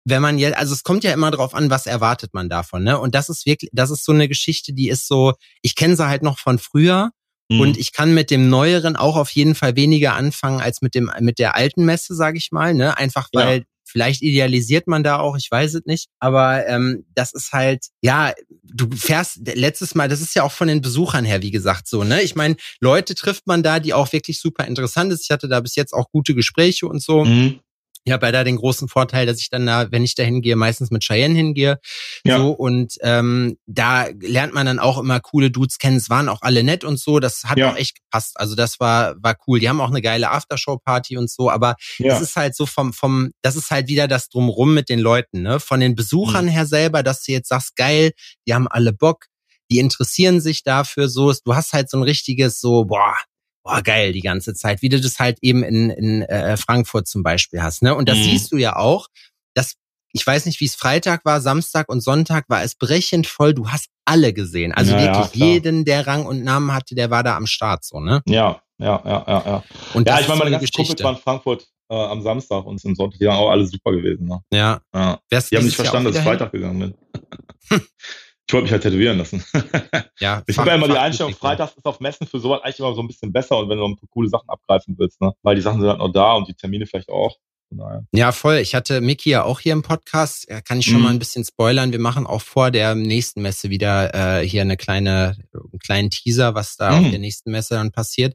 wenn man jetzt, also es kommt ja immer drauf an, was erwartet man davon, ne? Und das ist wirklich, das ist so eine Geschichte, die ist so, ich kenne sie halt noch von früher mhm. und ich kann mit dem Neueren auch auf jeden Fall weniger anfangen als mit dem, mit der alten Messe, sage ich mal, ne? Einfach weil ja. Vielleicht idealisiert man da auch, ich weiß es nicht. Aber ähm, das ist halt, ja, du fährst letztes Mal, das ist ja auch von den Besuchern her, wie gesagt, so, ne? Ich meine, Leute trifft man da, die auch wirklich super interessant ist. Ich hatte da bis jetzt auch gute Gespräche und so. Mhm. Ich habe ja da den großen Vorteil, dass ich dann da, wenn ich da hingehe, meistens mit Cheyenne hingehe. Ja. So, und ähm, da lernt man dann auch immer coole Dudes kennen. Es waren auch alle nett und so. Das hat ja. auch echt gepasst. Also das war, war cool. Die haben auch eine geile Aftershow-Party und so, aber ja. das ist halt so vom, vom, das ist halt wieder das Drumrum mit den Leuten, ne? Von den Besuchern mhm. her selber, dass du jetzt sagst, geil, die haben alle Bock, die interessieren sich dafür so. Du hast halt so ein richtiges, so, boah, oh geil, die ganze Zeit, wie du das halt eben in, in äh, Frankfurt zum Beispiel hast. Ne? Und das mhm. siehst du ja auch, dass ich weiß nicht, wie es Freitag war, Samstag und Sonntag war es brechend voll. Du hast alle gesehen. Also ja, wirklich ja, jeden, der Rang und Namen hatte, der war da am Start, so, ne? Ja, ja, ja, ja, ja. Und ja, ich meine, meine ganzen Kumpels waren in Frankfurt äh, am Samstag und am Sonntag, die waren auch alle super gewesen, ne? Ja. ja. Die haben nicht verstanden, dass ich Freitag gegangen bin. ich wollte mich halt tätowieren lassen. ja, ich habe ja immer die Einstellung, Freitags ist auf Messen für sowas eigentlich immer so ein bisschen besser und wenn du noch ein paar coole Sachen abgreifen willst, ne? Weil die Sachen sind halt noch da und die Termine vielleicht auch. Ja, voll. Ich hatte Miki ja auch hier im Podcast. Kann ich schon mhm. mal ein bisschen spoilern. Wir machen auch vor der nächsten Messe wieder äh, hier eine kleine, einen kleinen Teaser, was da mhm. auf der nächsten Messe dann passiert.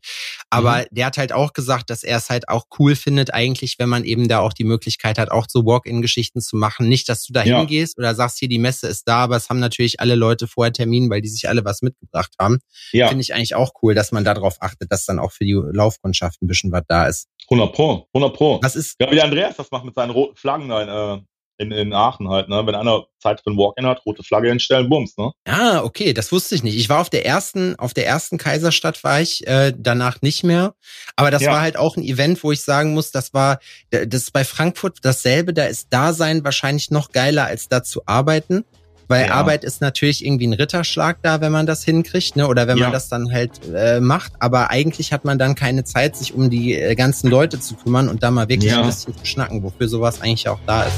Aber mhm. der hat halt auch gesagt, dass er es halt auch cool findet, eigentlich, wenn man eben da auch die Möglichkeit hat, auch so Walk-in-Geschichten zu machen. Nicht, dass du da hingehst ja. oder sagst, hier, die Messe ist da, aber es haben natürlich alle Leute vorher Termin, weil die sich alle was mitgebracht haben. Ja. Finde ich eigentlich auch cool, dass man darauf achtet, dass dann auch für die Laufkundschaft ein bisschen was da ist. 100 Pro, 100 Pro. Was ist, ja, Andreas das macht mit seinen roten Flaggen da in, äh, in, in Aachen halt, ne? Wenn einer Zeit für ein Walk-In hat, rote Flagge hinstellen, bums, ne? Ah, okay, das wusste ich nicht. Ich war auf der ersten, auf der ersten Kaiserstadt war ich, äh, danach nicht mehr. Aber das ja. war halt auch ein Event, wo ich sagen muss, das war, das ist bei Frankfurt dasselbe, da ist Dasein wahrscheinlich noch geiler, als da zu arbeiten. Weil ja. Arbeit ist natürlich irgendwie ein Ritterschlag da, wenn man das hinkriegt, ne? Oder wenn ja. man das dann halt äh, macht. Aber eigentlich hat man dann keine Zeit, sich um die äh, ganzen Leute zu kümmern und da mal wirklich ja. ein bisschen zu schnacken, wofür sowas eigentlich auch da ist.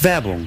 Werbung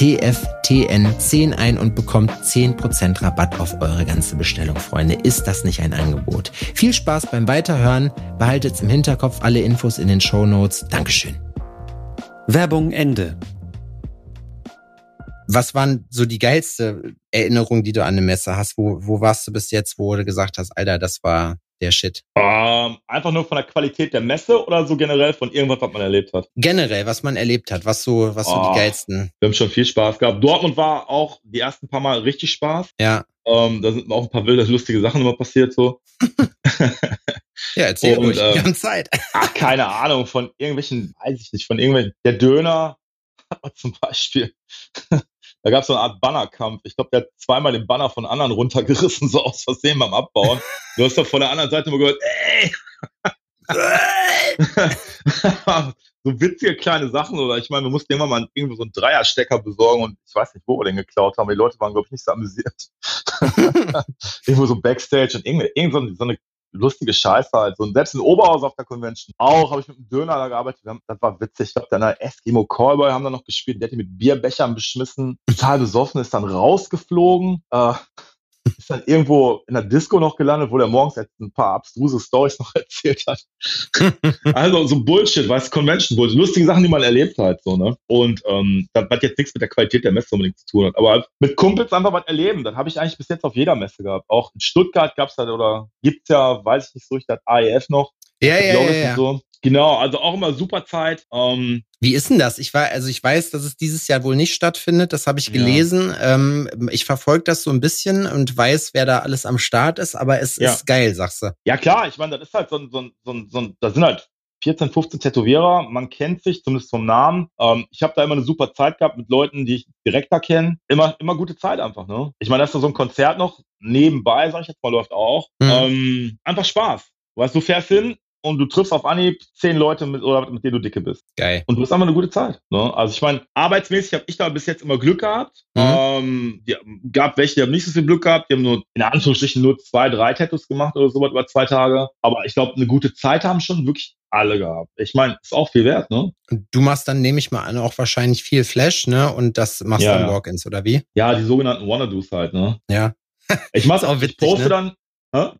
TFTN10 ein und bekommt 10% Rabatt auf eure ganze Bestellung, Freunde. Ist das nicht ein Angebot? Viel Spaß beim Weiterhören. Behaltet im Hinterkopf alle Infos in den Show Notes. Dankeschön. Werbung Ende. Was waren so die geilste Erinnerung, die du an eine Messe hast? Wo, wo warst du bis jetzt, wo du gesagt hast, Alter, das war der Shit? Ähm, einfach nur von der Qualität der Messe oder so generell von irgendwas, was man erlebt hat? Generell, was man erlebt hat, was so, was oh, so die geilsten. Wir haben schon viel Spaß gehabt. Dortmund war auch die ersten paar Mal richtig Spaß. Ja. Ähm, da sind auch ein paar wilde, lustige Sachen immer passiert so. ja, erzähl Und, ruhig, wir haben Zeit. ach, keine Ahnung, von irgendwelchen, weiß ich nicht, von irgendwelchen, der Döner zum Beispiel. Da gab es so eine Art Bannerkampf. Ich glaube, der hat zweimal den Banner von anderen runtergerissen, so aus Versehen beim Abbauen. Du hast doch von der anderen Seite immer gehört, ey! so witzige kleine Sachen oder ich meine, wir mussten immer mal irgendwo so einen Dreierstecker besorgen und ich weiß nicht, wo wir den geklaut haben. Die Leute waren, glaube ich, nicht so amüsiert. irgendwo so Backstage und irgendwie, irgend so eine lustige Scheiße halt. So, und selbst in Oberhaus auf der Convention auch habe ich mit einem Döner da gearbeitet. Haben, das war witzig. Ich glaube, dann Eskimo Callboy haben da noch gespielt. Der hat die mit Bierbechern beschmissen. Total besoffen, ist dann rausgeflogen. Äh, ist dann irgendwo in der Disco noch gelandet, wo der morgens jetzt ein paar abstruse Stories noch erzählt hat. also so Bullshit, weißt Convention Bullshit, lustige Sachen, die man erlebt hat, so, ne? Und ähm, das hat jetzt nichts mit der Qualität der Messe unbedingt zu tun hat. Aber mit Kumpels einfach was erleben, das habe ich eigentlich bis jetzt auf jeder Messe gehabt. Auch in Stuttgart gab's da oder gibt's ja, weiß ich nicht so, ich das AEF noch. Ja, ja, ja, ja. So. Genau, also auch immer super Zeit. Ähm, Wie ist denn das? Ich war, also ich weiß, dass es dieses Jahr wohl nicht stattfindet. Das habe ich gelesen. Ja. Ähm, ich verfolge das so ein bisschen und weiß, wer da alles am Start ist. Aber es ja. ist geil, sagst du. Ja klar, ich meine, das ist halt so ein, so ein, so ein, so ein da sind halt 14, 15 Tätowierer. Man kennt sich, zumindest vom Namen. Ähm, ich habe da immer eine super Zeit gehabt mit Leuten, die ich direkter kenne. Immer, immer gute Zeit einfach. Ne? Ich meine, das ist so ein Konzert noch nebenbei, sag ich jetzt mal, läuft auch. Mhm. Ähm, einfach Spaß. Weißt du, fährst hin, und du triffst auf Anhieb zehn Leute, mit, oder mit denen du dicke bist. Geil. Und du hast einfach eine gute Zeit. Ne? Also ich meine, arbeitsmäßig habe ich da bis jetzt immer Glück gehabt. Mhm. Ähm, die, gab welche, die haben nicht so viel Glück gehabt. Die haben nur in Anführungsstrichen nur zwei, drei Tattoos gemacht oder sowas über zwei Tage. Aber ich glaube, eine gute Zeit haben schon wirklich alle gehabt. Ich meine, ist auch viel wert, ne? Und du machst dann, nehme ich mal an, auch wahrscheinlich viel Flash, ne? Und das machst ja, dann ja. Walk-ins, oder wie? Ja, die sogenannten Wanna-Dos halt, ne? Ja. Ich mach's auch witzig, ich poste ne? dann,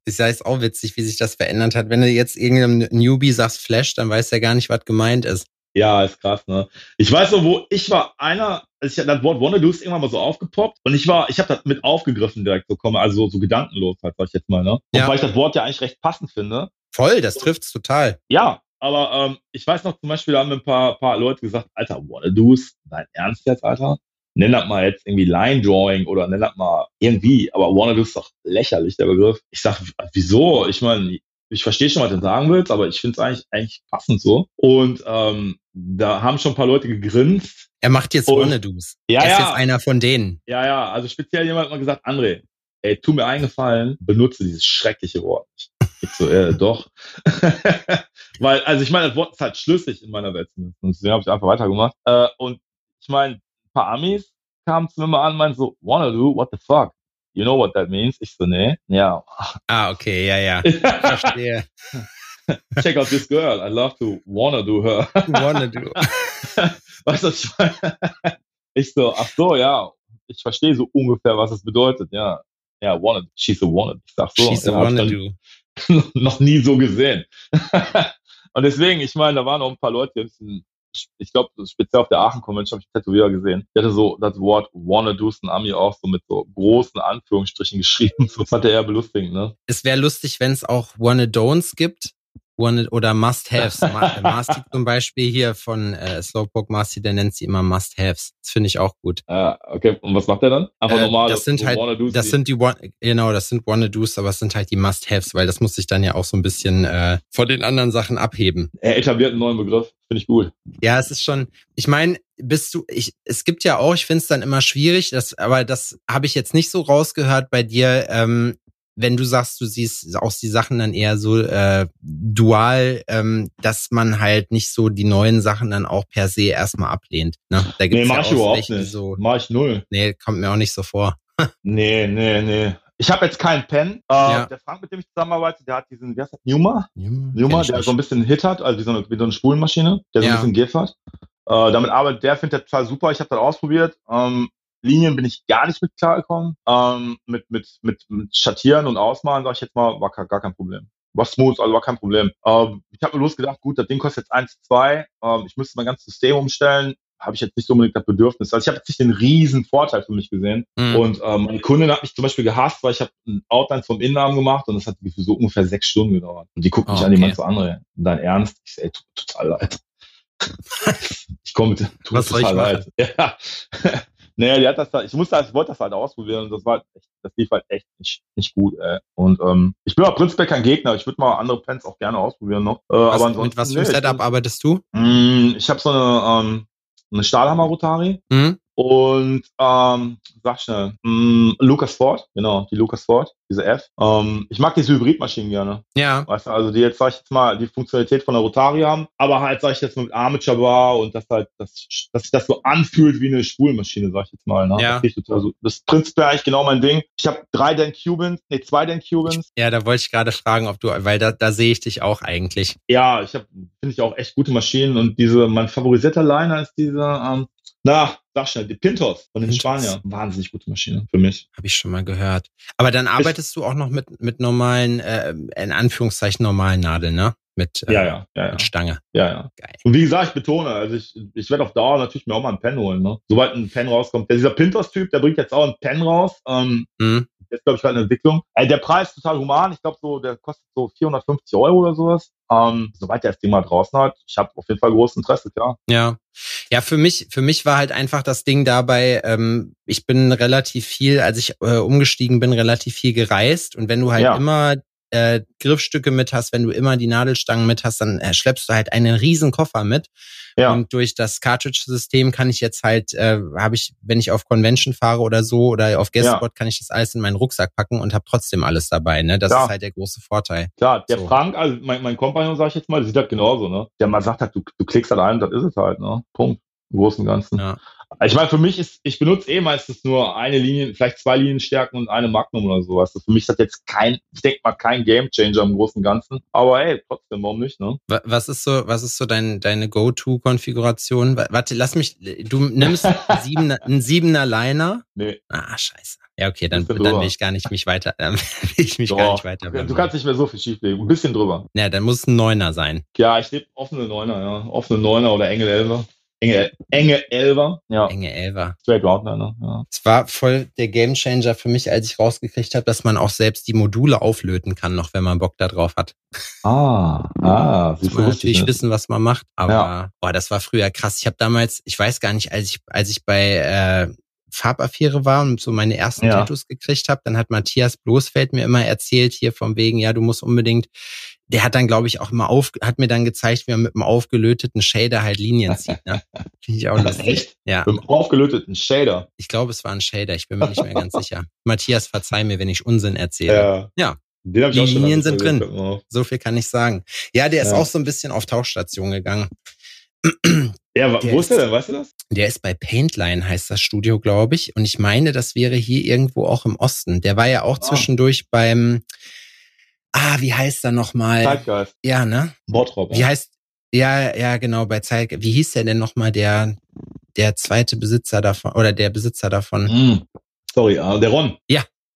ist ja jetzt auch witzig, wie sich das verändert hat. Wenn du jetzt irgendeinem Newbie sagst Flash, dann weiß er gar nicht, was gemeint ist. Ja, ist krass, ne? Ich weiß noch, wo ich war, einer, also ich das Wort Wannadoos irgendwann mal so aufgepoppt und ich war, ich habe das mit aufgegriffen direkt so komme, also so gedankenlos halt, sag ich jetzt mal, ne? Und ja. weil ich das Wort ja eigentlich recht passend finde. Voll, das trifft's total. Ja, aber ähm, ich weiß noch zum Beispiel, da haben ein paar, paar Leute gesagt, Alter, Wannadoos, dein Ernst jetzt, Alter? Nenn das mal jetzt irgendwie Line Drawing oder nenn das mal irgendwie, aber Wannabe ist doch lächerlich, der Begriff. Ich sag, wieso? Ich meine, ich verstehe schon, was du sagen willst, aber ich finde es eigentlich, eigentlich passend so. Und ähm, da haben schon ein paar Leute gegrinst. Er macht jetzt Wannadoos. Ja, er ist ja. jetzt einer von denen. Ja, ja, also speziell jemand hat mal gesagt, André, ey, tu mir eingefallen, benutze dieses schreckliche Wort. Ich so, äh, doch. Weil, also ich meine, das Wort ist halt schlüssig in meiner Welt zumindest. Und deswegen habe ich einfach weitergemacht. Äh, und ich meine, paar Amis kamen zu mir mal an und meinten so, wanna do, what the fuck? You know what that means? Ich so, nee, ja. Ah, okay, ja, ja. Verstehe. Check out this girl. I love to wanna do her. wanna do. weißt du, was ich meine? Ich so, ach so, ja. Ich verstehe so ungefähr, was es bedeutet, ja. Ja, wanna, she's a wanna. Ich sag so. She's a wanna do. noch nie so gesehen. und deswegen, ich meine, da waren noch ein paar Leute, die ein bisschen ich glaube, speziell auf der Aachen Convention habe ich Tätowierer gesehen. Der hatte so das Wort Wanna Do's und Ami auch so mit so großen Anführungsstrichen geschrieben. So fand er eher belustigend, ne? Es wäre lustig, wenn es auch Wanna Don'ts gibt. One oder Must-Haves. Marcy zum Beispiel hier von äh, Slowpoke Marcy, der nennt sie immer Must-Haves. Das finde ich auch gut. Ah, okay. Und was macht er dann? Einfach äh, normal. Das sind halt, das sind die One, genau, das sind Wanna-Dos, aber es sind halt die Must-Haves, weil das muss sich dann ja auch so ein bisschen äh, von den anderen Sachen abheben. Er etabliert einen neuen Begriff. Finde ich gut. Ja, es ist schon, ich meine, bist du, ich, es gibt ja auch, ich finde es dann immer schwierig, das, aber das habe ich jetzt nicht so rausgehört bei dir. Ähm, wenn du sagst, du siehst auch die Sachen dann eher so äh, dual, ähm, dass man halt nicht so die neuen Sachen dann auch per se erstmal ablehnt. Ne? Da gibt's nee, mach ja ich überhaupt nicht. So, mach ich null. Nee, kommt mir auch nicht so vor. nee, nee, nee. Ich habe jetzt keinen Pen. Äh, ja. Der Frank, mit dem ich zusammenarbeite, der hat diesen, wie heißt das, Numa? Numa, Numa der so ein bisschen Hit hat, also wie so eine, wie so eine Spulenmaschine, der so ja. ein bisschen GIF hat. Äh, damit arbeitet der, findet der total super. Ich habe das ausprobiert. Ähm, Linien bin ich gar nicht mit klargekommen. Ähm, mit, mit, mit, mit Schattieren und Ausmalen, sag ich jetzt mal, war gar kein Problem. War smooth, also war kein Problem. Ähm, ich habe mir losgedacht, gut, das Ding kostet jetzt 1, 2. Ähm, ich müsste mein ganzes System umstellen. Habe ich jetzt nicht unbedingt das Bedürfnis. Also ich habe jetzt nicht den riesen Vorteil für mich gesehen. Mhm. Und ähm, meine Kundin hat mich zum Beispiel gehasst, weil ich habe ein Outline vom Innenarm gemacht und das hat so ungefähr sechs Stunden gedauert. Und die guckt mich oh, an, die meint so andere. Dein Ernst? Ich sag, ey, total leid. ich komme mit, tut total leid. Ja. Nee, die hat das da, ich musste, ich wollte das halt ausprobieren und das war echt, das lief halt echt nicht, nicht gut, ey. Und ähm, ich bin auch prinzipiell kein Gegner. Ich würde mal andere Pens auch gerne ausprobieren noch. Äh, was, aber ansonsten, mit was für ein nee, Setup arbeitest du? Mh, mm, ich habe so eine, ähm, eine Stahlhammer-Rotari. Mhm. Und ähm, sag schnell, mh, mm, Lucas Ford, genau, die Lucas Ford, diese F. Ähm, ich mag diese Hybridmaschinen gerne. Ja. Weißt du, also die jetzt, sag ich jetzt mal, die Funktionalität von der Rotari haben, aber halt, sag ich jetzt mal, mit Armature Bar und das halt, das, dass sich das so anfühlt wie eine Spulmaschine, sag ich jetzt mal. Ne? Ja. Das, total so. das ist prinzipiell eigentlich genau mein Ding. Ich habe drei Dan Cubans, nee, zwei Dan Cubans. Ja, da wollte ich gerade fragen, ob du, weil da, da sehe ich dich auch eigentlich. Ja, ich habe, finde ich auch echt gute Maschinen und diese, mein favorisierter Liner ist diese, ähm, na, sag schnell, die Pintos von den Pintos. Spaniern. Wahnsinnig gute Maschine für mich. Habe ich schon mal gehört. Aber dann arbeitest du auch noch mit, mit normalen, äh, in Anführungszeichen normalen Nadeln, ne? Mit, äh, Ja, ja, ja, ja. mit Stange. ja, ja. Geil. Und wie gesagt, ich betone, also ich, ich werde auf Dauer natürlich mir auch mal einen Pen holen, ne? Sobald ein Pen rauskommt. Der, dieser Pintos-Typ, der bringt jetzt auch einen Pen raus. Ähm, Hm? der ist, glaube ich, gerade in Entwicklung. Ey, der Preis ist total human. Ich glaube, so, der kostet so 450 Euro oder sowas. Ähm, sobald der das Ding mal draußen hat, ich habe auf jeden Fall großes Interesse, klar. Ja. Ja, für mich, für mich war halt einfach das Ding dabei, ähm, ich bin relativ viel, als ich äh, umgestiegen bin, relativ viel gereist. Und wenn du halt Ja. immer äh, Griffstücke mit hast, wenn du immer die Nadelstangen mit hast, dann äh, schleppst du halt einen riesen Koffer mit. Ja, Und durch das Cartridge-System kann ich jetzt halt, äh, habe ich, wenn ich auf Convention fahre oder so oder auf Guestspot, kann ich das alles in meinen Rucksack packen und habe trotzdem alles dabei. Ne? Das Ja. ist halt der große Vorteil. klar. Der So. Frank, also mein, mein Kompagnon, sag ich jetzt mal, der sieht halt genauso, ne? Der mal sagt halt, du, du klickst halt ein, das ist es halt, ne? Punkt. Im Großen und Ganzen. Ja. Ich meine, für mich ist, ich benutze eh meistens nur eine Linie, vielleicht zwei Linienstärken und eine Magnum oder sowas. Für mich ist das jetzt kein, ich denke mal, kein Gamechanger im Großen und Ganzen. Aber ey, trotzdem, warum nicht, ne? Wa- Was ist so, was ist so dein, deine Go-To-Konfiguration? Wa- Warte, lass mich, du nimmst einen Siebener, einen Siebener Liner. Nee. Ah, scheiße. Ja, okay, dann, dann will ich gar nicht mich weiter, dann will ich mich gar nicht weiter. Du kannst nicht mehr so viel schieflegen. Ein bisschen drüber. Ja, dann muss es ein Neuner sein. Ja, ich nehme offene Neuner, ja. Offene Neuner oder enge Elfer. Enge, enge Elfer. Ja. Enge Elfer. Straight Roundliner, ja. Es war voll der Gamechanger für mich, als ich rausgekriegt habe, dass man auch selbst die Module auflöten kann, noch wenn man Bock da drauf hat. Ah, ah, Muss man natürlich wissen, was man macht. Aber boah, das war früher krass. Ich habe damals, ich weiß gar nicht, als ich, als ich bei äh, Farbaffäre war und so meine ersten Ja. Tattoos gekriegt habe, dann hat Matthias Bloßfeld mir immer erzählt, hier von wegen, ja, du musst unbedingt, der hat dann, glaube ich, auch immer auf, hat mir dann gezeigt, wie man mit einem aufgelöteten Shader halt Linien zieht. Ne? Finde ich auch lustig. Echt? Ja, Mit einem aufgelöteten Shader. ich glaube, es war ein Shader, ich bin mir nicht mehr ganz sicher. Matthias, verzeih mir, wenn ich Unsinn erzähle. Ja. Ja. Die Linien sind drin. Mal. So viel kann ich sagen. Ja, der ist Ja. auch so ein bisschen auf Tauchstation gegangen. Ja, Der wo ist der denn? Weißt du das? Der ist bei Paintline, heißt das Studio, glaube ich. Und ich meine, das wäre hier irgendwo auch im Osten. Der war ja auch Ah. zwischendurch beim, ah, wie heißt er nochmal? Zeitgeist. Ja, ne? Bottrop. Wie heißt, ja, ja, genau, bei Zeit, wie hieß der denn nochmal, der, der zweite Besitzer davon, oder der Besitzer davon? Hm. Sorry, ah, der Ron.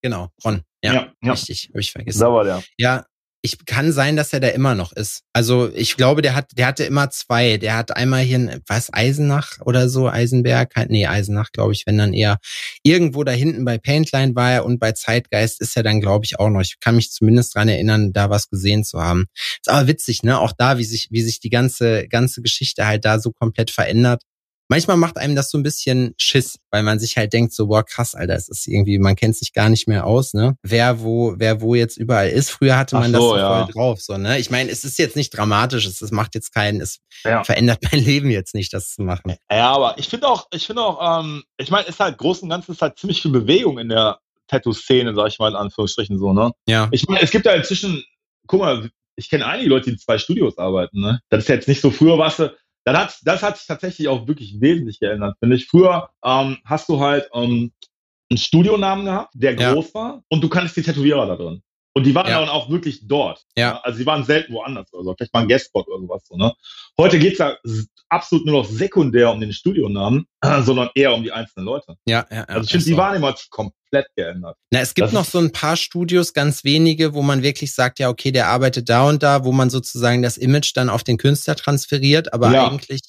Genau, Ron. Ja, ja. ja. richtig, habe ich vergessen. Da war der. Ja, ich kann sein, dass er da immer noch ist. Also ich glaube, der hat, der hatte immer zwei. Der hat einmal hier, in, was Eisenach oder so, Eisenberg, nee, Eisenach, glaube ich, wenn dann eher irgendwo da hinten bei Paintline war er und bei Zeitgeist ist er dann, glaube ich, auch noch. Ich kann mich zumindest dran erinnern, da was gesehen zu haben. Ist aber witzig, ne? Auch da, wie sich, wie sich die ganze, ganze Geschichte halt da so komplett verändert. Manchmal macht einem das so ein bisschen Schiss, weil man sich halt denkt, so, boah, krass, Alter, es ist irgendwie, man kennt sich gar nicht mehr aus, ne? Wer wo, wer wo jetzt überall ist. Früher hatte man Ach das so, so ja. voll drauf, so, ne? Ich meine, es ist jetzt nicht dramatisch, es, es macht jetzt keinen, es Ja. verändert mein Leben jetzt nicht, das zu machen. Ja, aber ich finde auch, ich finde auch, ähm, ich meine, ist halt groß und ganzen ist halt ziemlich viel Bewegung in der Tattoo-Szene, sag ich mal in Anführungsstrichen so, ne? Ja. Ich meine, es gibt ja inzwischen, guck mal, ich kenne einige Leute, die in zwei Studios arbeiten, ne? Das ist jetzt nicht so, früher warst du, dann hat, das hat sich tatsächlich auch wirklich wesentlich geändert, finde ich. Früher ähm, hast du halt ähm, einen Studionamen gehabt, der Ja. groß war und du kannst die Tätowierer da drin. Und die waren Ja. dann auch wirklich dort. Ja. Also die waren selten woanders oder so. Vielleicht mal ein Guestspot oder sowas. So, ne? Heute geht's ja s- absolut nur noch sekundär um den Studionamen, sondern eher um die einzelnen Leute. Ja, ja, ja. Also ich finde, die. Wahrnehmung hat sich komplett geändert. Na, es gibt Das noch so ein paar Studios, ganz wenige, wo man wirklich sagt, ja, okay, der arbeitet da und da, wo man sozusagen das Image dann auf den Künstler transferiert, aber Ja. eigentlich,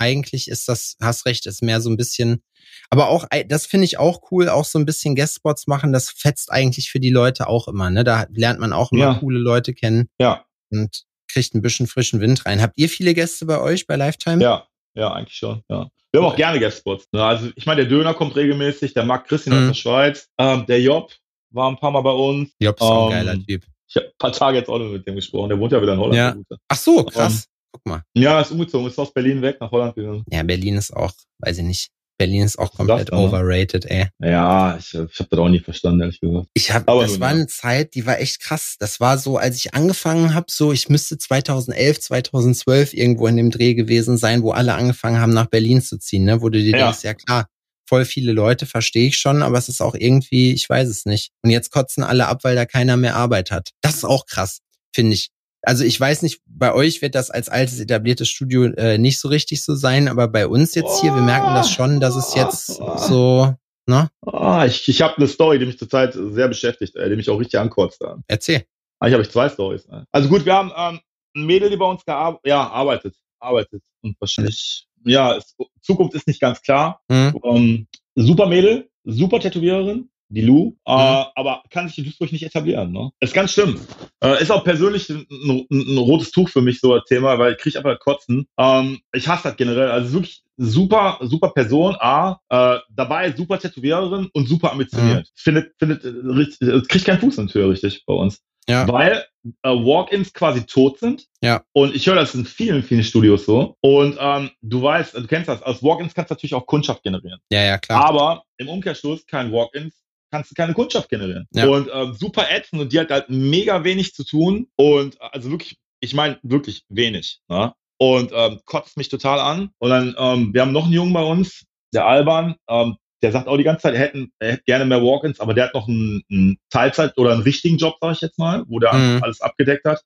eigentlich ist das, hast recht, ist mehr so ein bisschen, aber auch, das finde ich auch cool, auch so ein bisschen Guestspots machen, das fetzt eigentlich für die Leute auch immer, ne? Da lernt man auch immer Ja. coole Leute kennen Ja, und kriegt ein bisschen frischen Wind rein. Habt ihr viele Gäste bei euch bei Lifetime? ja, ja, eigentlich schon. Ja. Wir haben auch gerne Guestspots. Ne? Also ich meine, der Döner kommt regelmäßig, der Marc Christian aus Mhm. der Schweiz, ähm, der Job war ein paar Mal bei uns. Job ist auch ein Ähm, geiler Typ. Ich habe ein paar Tage jetzt auch noch mit dem gesprochen. Der wohnt ja wieder in Holland. Ja. Ach so, krass. Guck mal. Ja, ist umgezogen, ist aus Berlin weg nach Holland gegangen. Ja, Berlin ist auch, weiß ich nicht. Berlin ist auch komplett das ne? overrated, ey. Ja, ich, ich habe das auch nie verstanden, ehrlich gesagt. Ich habe, Aber das war ja. eine Zeit, die war echt krass. Das war so, als ich angefangen habe, so ich müsste 2011, 2012 irgendwo in dem Dreh gewesen sein, wo alle angefangen haben, nach Berlin zu ziehen, ne? Wo du dir Ja. denkst, ja klar, voll viele Leute verstehe ich schon, aber es ist auch irgendwie, ich weiß es nicht. Und jetzt kotzen alle ab, weil da keiner mehr Arbeit hat. Das ist auch krass, finde ich. Also ich weiß nicht, bei euch wird das als altes etabliertes Studio äh, nicht so richtig so sein, aber bei uns jetzt hier, wir merken das schon, dass es jetzt so, ne? Ah, ich ich habe eine Story, die mich zurzeit sehr beschäftigt, äh, die mich auch richtig ankotzt. Äh. Erzähl. Eigentlich habe ich zwei Stories. Ne? Also gut, wir haben ähm, ein Mädel, die bei uns gearbeitet, ja, arbeitet, arbeitet und wahrscheinlich, ja, es, Zukunft ist nicht ganz klar. Mhm. Ähm, super Mädel, super Tätowiererin, die Lou, äh, aber kann sich in Duisburg nicht etablieren. Ne? Ist ganz schlimm. Äh, ist auch persönlich ein, ein, ein rotes Tuch für mich so ein Thema, weil ich kriege einfach Kotzen. Ähm, ich hasse das generell. Also wirklich super, super Person, A, äh, dabei super Tätowiererin und super ambitioniert. Findet, findet, äh, richtig- äh, kriegt keinen Fuß in die Tür richtig bei uns. Ja. Weil äh, Walk-ins quasi tot sind. Ja. Und ich höre das in vielen, vielen Studios so. Und ähm, du weißt, du kennst das, aus Walk-ins kannst du natürlich auch Kundschaft generieren. Ja, ja, klar. Aber im Umkehrschluss kein Walk-ins kannst du keine Kundschaft generieren. Ja. Und ähm, super ätzend und die hat halt mega wenig zu tun. Und also wirklich, ich meine wirklich wenig. Ne? Und ähm, kotzt mich total an. Und dann, ähm, wir haben noch einen Jungen bei uns, der Alban, ähm, der sagt auch die ganze Zeit, er hätte, er hätte gerne mehr Walk-ins, aber der hat noch einen, einen Teilzeit- oder einen richtigen Job, sage ich jetzt mal, wo der Mhm. alles abgedeckt hat.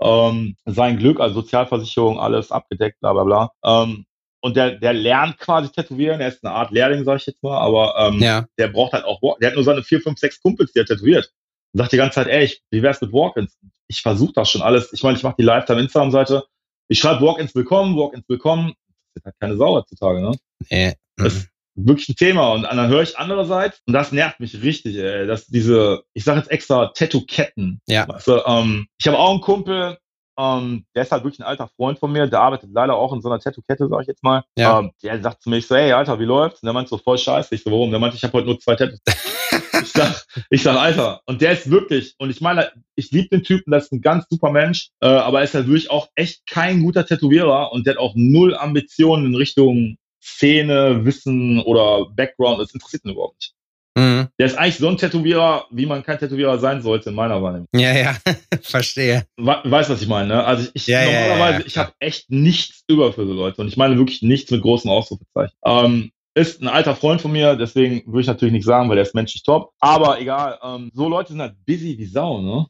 Ähm, sein Glück, also Sozialversicherung, alles abgedeckt, bla bla bla. Ähm, und der, der lernt quasi tätowieren, er ist eine Art Lehrling, sage ich jetzt mal, aber ähm, ja. der braucht halt auch. Der hat nur seine vier, fünf, sechs Kumpels, die er tätowiert. Und sagt die ganze Zeit, ey, ich, wie wär's mit Walk-ins? Ich versuche das schon alles. Ich meine, ich mache die Lifetime-Instagram-Seite. Ich schreibe Walk-ins willkommen, Walk-ins willkommen. Das ist halt keine Sau heutzutage, ne? Nee. Das ist wirklich ein Thema. Und dann höre ich andererseits, und das nervt mich richtig, ey, dass diese, ich sage jetzt extra Tattoo-Ketten. Ja. Weißt du, ähm, ich habe auch einen Kumpel, ähm, der ist halt wirklich ein alter Freund von mir, der arbeitet leider auch in so einer Tattoo-Kette, sag ich jetzt mal. Ja. Ähm, der sagt zu mir, ich so, hey, Alter, wie läuft's? Und der meint so, voll scheiße. Ich so, warum? Der meinte, ich habe heute nur zwei Tattoos. ich sag, ich sag, Alter, und der ist wirklich, und ich meine, ich liebe den Typen, das ist ein ganz super Mensch, äh, aber er ist halt wirklich auch echt kein guter Tätowierer und der hat auch null Ambitionen in Richtung Szene, Wissen oder Background. Das interessiert ihn überhaupt nicht. Mhm. Der ist eigentlich so ein Tätowierer, wie man kein Tätowierer sein sollte, in meiner Wahrnehmung. Ja, ja, verstehe. We weißt, was ich meine, ne? Also ich, Ja, normalerweise, ja, ja, ich habe echt nichts über für so Leute und ich meine wirklich nichts mit großen Ausrufezeichen. Ähm, ist ein alter Freund von mir, deswegen würde ich natürlich nicht sagen, weil der ist menschlich top. Aber egal, ähm, so Leute sind halt busy wie Sau, ne?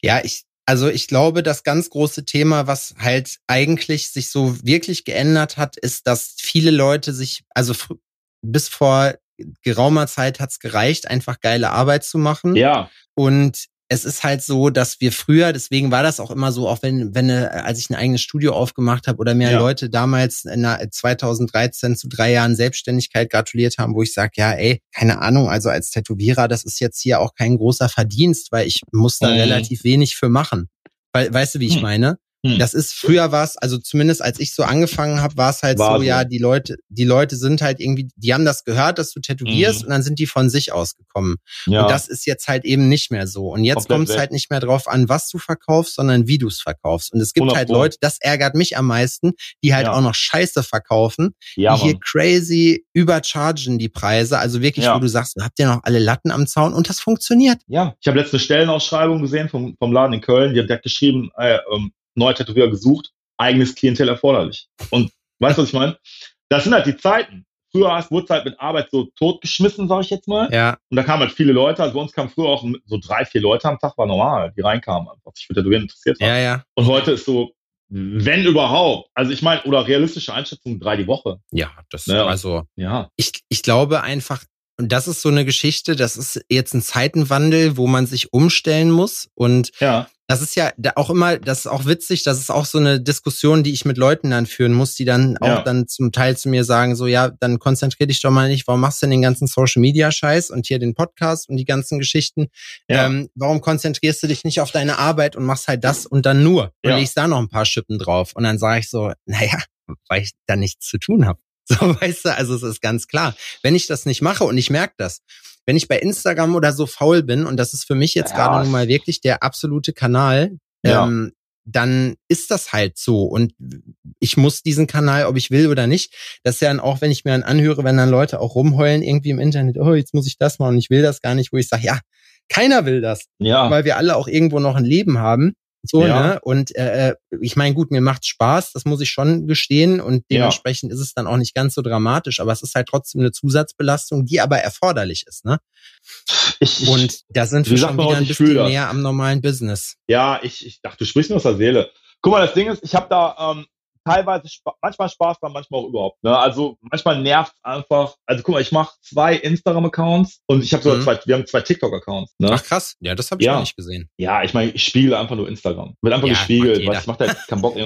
Ja, ich, also ich glaube, das ganz große Thema, was halt eigentlich sich so wirklich geändert hat, ist, dass viele Leute sich, also bis vor geraumer Zeit hat's gereicht, einfach geile Arbeit zu machen. Ja, Und es ist halt so, dass wir früher, deswegen war das auch immer so, auch wenn, wenn äh, als ich ein eigenes Studio aufgemacht habe oder mir Ja. Leute damals in der 2013 zu drei Jahren Selbstständigkeit gratuliert haben, wo ich sage, ja, ey, keine Ahnung, also als Tätowierer, das ist jetzt hier auch kein großer Verdienst, weil ich muss da Mhm. relativ wenig für machen. Weißt du, wie ich Hm. meine? Hm. Das ist früher war es, also zumindest als ich so angefangen habe, war es halt War so, so. ja, die Leute, die Leute sind halt irgendwie, die haben das gehört, dass du tätowierst Mhm. und dann sind die von sich ausgekommen. ja. Und das ist jetzt halt eben nicht mehr so. Und jetzt kommt es halt nicht mehr drauf an, was du verkaufst, sondern wie du es verkaufst. Und es gibt 100 halt. Leute, das ärgert mich am meisten, die halt Ja. auch noch Scheiße verkaufen, ja, die hier crazy überchargen die Preise. Also wirklich, Ja. wo du sagst, habt ihr noch alle Latten am Zaun? Und das funktioniert. Ja, ich habe letzte Stellenausschreibung gesehen vom, vom Laden in Köln. Die hat, der hat geschrieben, äh, ähm, neuer Tätowierer gesucht, eigenes Klientel erforderlich. Und weißt du, was ich meine? Das sind halt die Zeiten. Früher hast- wurde halt mit Arbeit so totgeschmissen, sag ich jetzt mal. Ja, Und da kamen halt viele Leute. Also bei uns kamen früher auch so drei, vier Leute am Tag, war normal, die reinkamen, einfach sich für Tätowieren interessiert haben. ja, ja. Und heute ist so, wenn überhaupt, also ich meine, oder realistische Einschätzung, drei die Woche. Ja, das, Ja. also, Ja. ich, ich glaube einfach, und das ist so eine Geschichte, das ist jetzt ein Zeitenwandel, wo man sich umstellen muss. Und Ja. Das ist ja auch immer, das ist auch witzig, das ist auch so eine Diskussion, die ich mit Leuten dann führen muss, die dann auch Ja. dann zum Teil zu mir sagen, so, ja, dann konzentrier dich doch mal nicht, warum machst du denn den ganzen Social Media Scheiß und hier den Podcast und die ganzen Geschichten? Ja. Ähm, warum konzentrierst du dich nicht auf deine Arbeit und machst halt das und dann nur und Ja. legst da noch ein paar Schippen drauf? Und dann sage ich so, naja, weil ich da nichts zu tun habe. So, weißt du, also es ist ganz klar. Wenn ich das nicht mache und ich merke das, wenn ich bei Instagram oder so faul bin, und das ist für mich jetzt Ja, gerade nun mal wirklich der absolute Kanal, Ja. ähm, dann ist das halt so. Und ich muss diesen Kanal, ob ich will oder nicht. Das ist ja dann auch, wenn ich mir dann anhöre, wenn dann Leute auch rumheulen irgendwie im Internet, oh, jetzt muss ich das machen und ich will das gar nicht, wo ich sage, ja, keiner will das, Ja. weil wir alle auch irgendwo noch ein Leben haben. So, ja. ne? Und äh, äh ich meine, gut, mir macht Spaß, das muss ich schon gestehen. Und dementsprechend ja. ist es dann auch nicht ganz so dramatisch, aber es ist halt trotzdem eine Zusatzbelastung, die aber erforderlich ist, ne? Ich, und da sind wir schon wieder ein bisschen näher am normalen Business. Ja, ich, ich dachte, du sprichst mir aus der Seele. Guck mal, das Ding ist, ich habe da ähm, teilweise manchmal Spaß dran, manchmal auch überhaupt. Ne? Also manchmal nervt einfach. Also guck mal, ich mache zwei Instagram-Accounts und ich habe sogar mhm. zwei, wir haben zwei TikTok-Accounts. Ne? Ach krass, ja, das habe ich ja. nicht gesehen. Ja, ich meine, ich spiele einfach nur Instagram. Wird einfach ja, gespiegelt, ich mache da keinen Bock.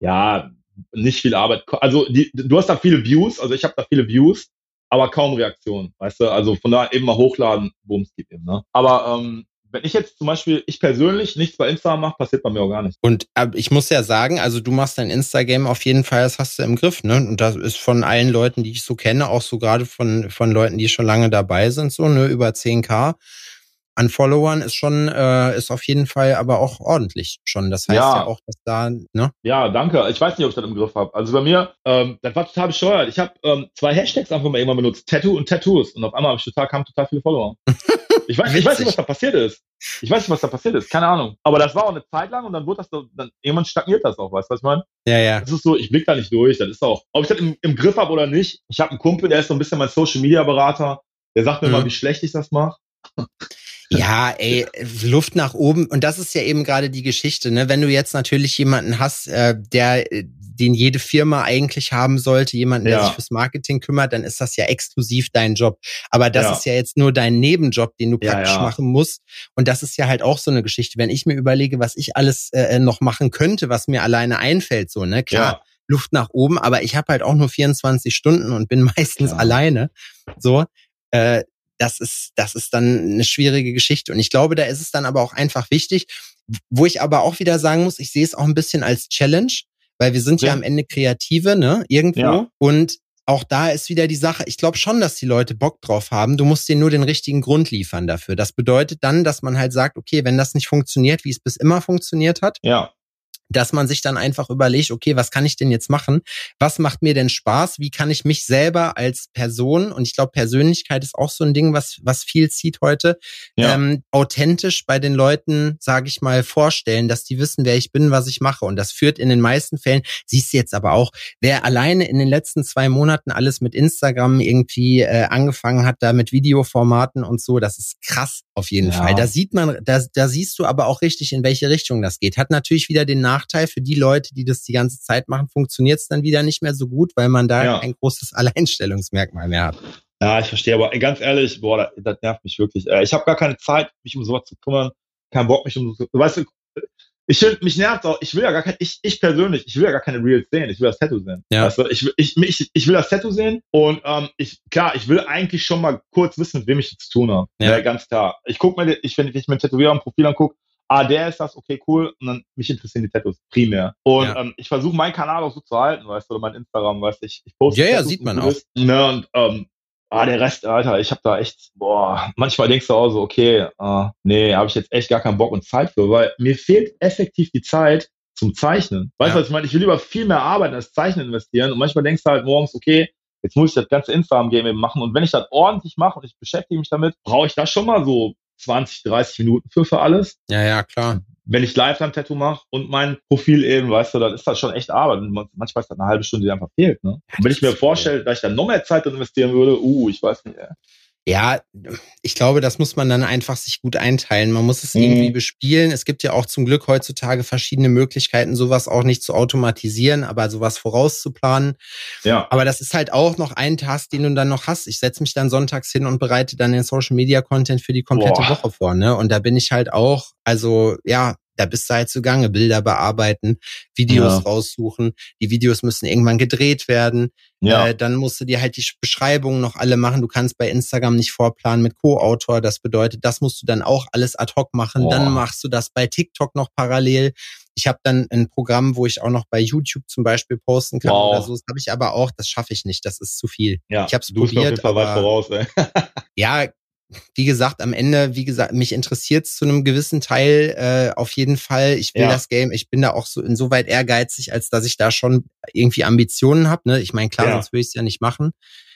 Ja, nicht viel Arbeit. Also die, du hast da viele Views, also ich habe da viele Views, aber kaum Reaktionen, weißt du? Also von da eben mal hochladen, es geht eben. Ne? Aber ähm, wenn ich jetzt zum Beispiel, ich persönlich nichts bei Instagram mache, passiert bei mir auch gar nichts. Und äh, ich muss ja sagen, also du machst dein Instagram auf jeden Fall, das hast du im Griff, ne? Und das ist von allen Leuten, die ich so kenne, auch so gerade von, von Leuten, die schon lange dabei sind, so, ne, über 10k an Followern ist schon, äh, ist auf jeden Fall aber auch ordentlich schon. Das heißt ja, ja auch, dass da, ne? Ja, danke. Ich weiß nicht, ob ich das im Griff habe. Also bei mir, ähm, das war total bescheuert. Ich habe ähm, zwei Hashtags einfach mal irgendwann benutzt, Tattoo und Tattoos. Und auf einmal habe ich total, kamen total viele Follower. ich, weiß, ich weiß nicht, was da passiert ist. Ich weiß nicht, was da passiert ist. Keine Ahnung. Aber das war auch eine Zeit lang und dann wurde das so, dann irgendwann stagniert das auch, weißt du, was ich meine? Ja, ja. Das ist so, ich blick da nicht durch. Das ist auch, ob ich das im, im Griff habe oder nicht. Ich habe einen Kumpel, der ist so ein bisschen mein Social Media Berater. Der sagt mir mhm. mal, wie schlecht ich das mache. Ja, ey, Luft nach oben. Und das ist ja eben gerade die Geschichte, ne? Wenn du jetzt natürlich jemanden hast, äh, der, den jede Firma eigentlich haben sollte, jemanden, der ja. sich fürs Marketing kümmert, dann ist das ja exklusiv dein Job. Aber das ja. ist ja jetzt nur dein Nebenjob, den du praktisch machen musst. Und das ist ja halt auch so eine Geschichte. Wenn ich mir überlege, was ich alles äh, noch machen könnte, was mir alleine einfällt, so, ne? Klar. Luft nach oben, aber ich habe halt auch nur 24 Stunden und bin meistens alleine. So, äh, das ist, das ist dann eine schwierige Geschichte. Und ich glaube, da ist es dann aber auch einfach wichtig, wo ich aber auch wieder sagen muss, ich sehe es auch ein bisschen als Challenge, weil wir sind ja, ja am Ende Kreative, ne, irgendwo. Ja. Und auch da ist wieder die Sache, ich glaube schon, dass die Leute Bock drauf haben. Du musst denen nur den richtigen Grund liefern dafür. Das bedeutet dann, dass man halt sagt, okay, wenn das nicht funktioniert, wie es bis immer funktioniert hat, ja dass man sich dann einfach überlegt, okay, was kann ich denn jetzt machen? Was macht mir denn Spaß? Wie kann ich mich selber als Person, und ich glaube, Persönlichkeit ist auch so ein Ding, was, was viel zieht heute, ja. ähm, authentisch bei den Leuten, sage ich mal, vorstellen, dass die wissen, wer ich bin, was ich mache. Und das führt in den meisten Fällen, siehst du jetzt aber auch, wer alleine in den letzten zwei Monaten alles mit Instagram irgendwie äh, angefangen hat, da mit Videoformaten und so, das ist krass auf jeden ja. Fall. Da sieht man, da, da siehst du aber auch richtig, in welche Richtung das geht. Hat natürlich wieder den Nachteil, Nachteil für die Leute, die das die ganze Zeit machen, funktioniert es dann wieder nicht mehr so gut, weil man da ja. ein großes Alleinstellungsmerkmal mehr hat. Ja, ich verstehe, aber ganz ehrlich, boah, das, das nervt mich wirklich. Äh, ich habe gar keine Zeit, mich um sowas zu kümmern, keinen Bock, mich um so, weißt du, ich finde, mich nervt auch, ich will ja gar kein, ich, ich persönlich, ich will ja gar keine Reels sehen, ich will das Tattoo sehen. Ja. Weißt du, ich, ich, ich, ich will das Tattoo sehen und ähm, ich, klar, ich will eigentlich schon mal kurz wissen, mit wem ich zu tun habe. Ja. ja ganz klar. Ich guck mir, ich, wenn ich mir ein Tätowierer ein Profil angucke, ah, der ist das, okay, cool. Und dann mich interessieren die Tattoos primär. Und ja. ähm, ich versuche meinen Kanal auch so zu halten, weißt du, oder mein Instagram, weißt du, ich, ich poste. Ja, Tattoos, ja, sieht man auch. Ne, und ähm, ah, der Rest, Alter, ich habe da echt, boah, manchmal denkst du auch so, okay, äh, nee, habe ich jetzt echt gar keinen Bock und Zeit für, weil mir fehlt effektiv die Zeit zum Zeichnen. Weißt du, ja. was ich meine? Ich will lieber viel mehr arbeiten als Zeichnen investieren. Und manchmal denkst du halt morgens, okay, jetzt muss ich das ganze Instagram-Game eben machen. Und wenn ich das ordentlich mache und ich beschäftige mich damit, brauche ich da schon mal so 20, 30 Minuten für für alles. Ja, ja, klar. Wenn ich live ein Tattoo mache und mein Profil eben, weißt du, dann ist das schon echt Arbeit. Und manchmal ist das eine halbe Stunde, die einfach fehlt. Ne? Und wenn ich mir vorstelle, dass ich dann noch mehr Zeit investieren würde, uh, ich weiß nicht. Ey. Ja, ich glaube, das muss man dann einfach sich gut einteilen. Man muss es mhm. irgendwie bespielen. Es gibt ja auch zum Glück heutzutage verschiedene Möglichkeiten, sowas auch nicht zu automatisieren, aber sowas vorauszuplanen. Ja. Aber das ist halt auch noch ein Task, den du dann noch hast. Ich setze mich dann sonntags hin und bereite dann den Social Media Content für die komplette Boah. Woche vor. Ne? Und da bin ich halt auch, also ja, da bist du halt zugange, Bilder bearbeiten, Videos ja. raussuchen. Die Videos müssen irgendwann gedreht werden. Ja. Äh, dann musst du dir halt die Beschreibungen noch alle machen. Du kannst bei Instagram nicht vorplanen mit Co-Autor. Das bedeutet, das musst du dann auch alles ad hoc machen. Boah. Dann machst du das bei TikTok noch parallel. Ich habe dann ein Programm, wo ich auch noch bei YouTube zum Beispiel posten kann wow. oder so. Das habe ich aber auch, das schaffe ich nicht. Das ist zu viel. Ja, ich habe es probiert. Auf jeden Fall aber, weit voraus, ey. ja, wie gesagt, am Ende, wie gesagt, mich interessiert es zu einem gewissen Teil äh, auf jeden Fall. Ich will ja. das Game, ich bin da auch so insoweit ehrgeizig, als dass ich da schon irgendwie Ambitionen habe. Ne? Ich meine, klar, ja. sonst würde ich es ja nicht machen.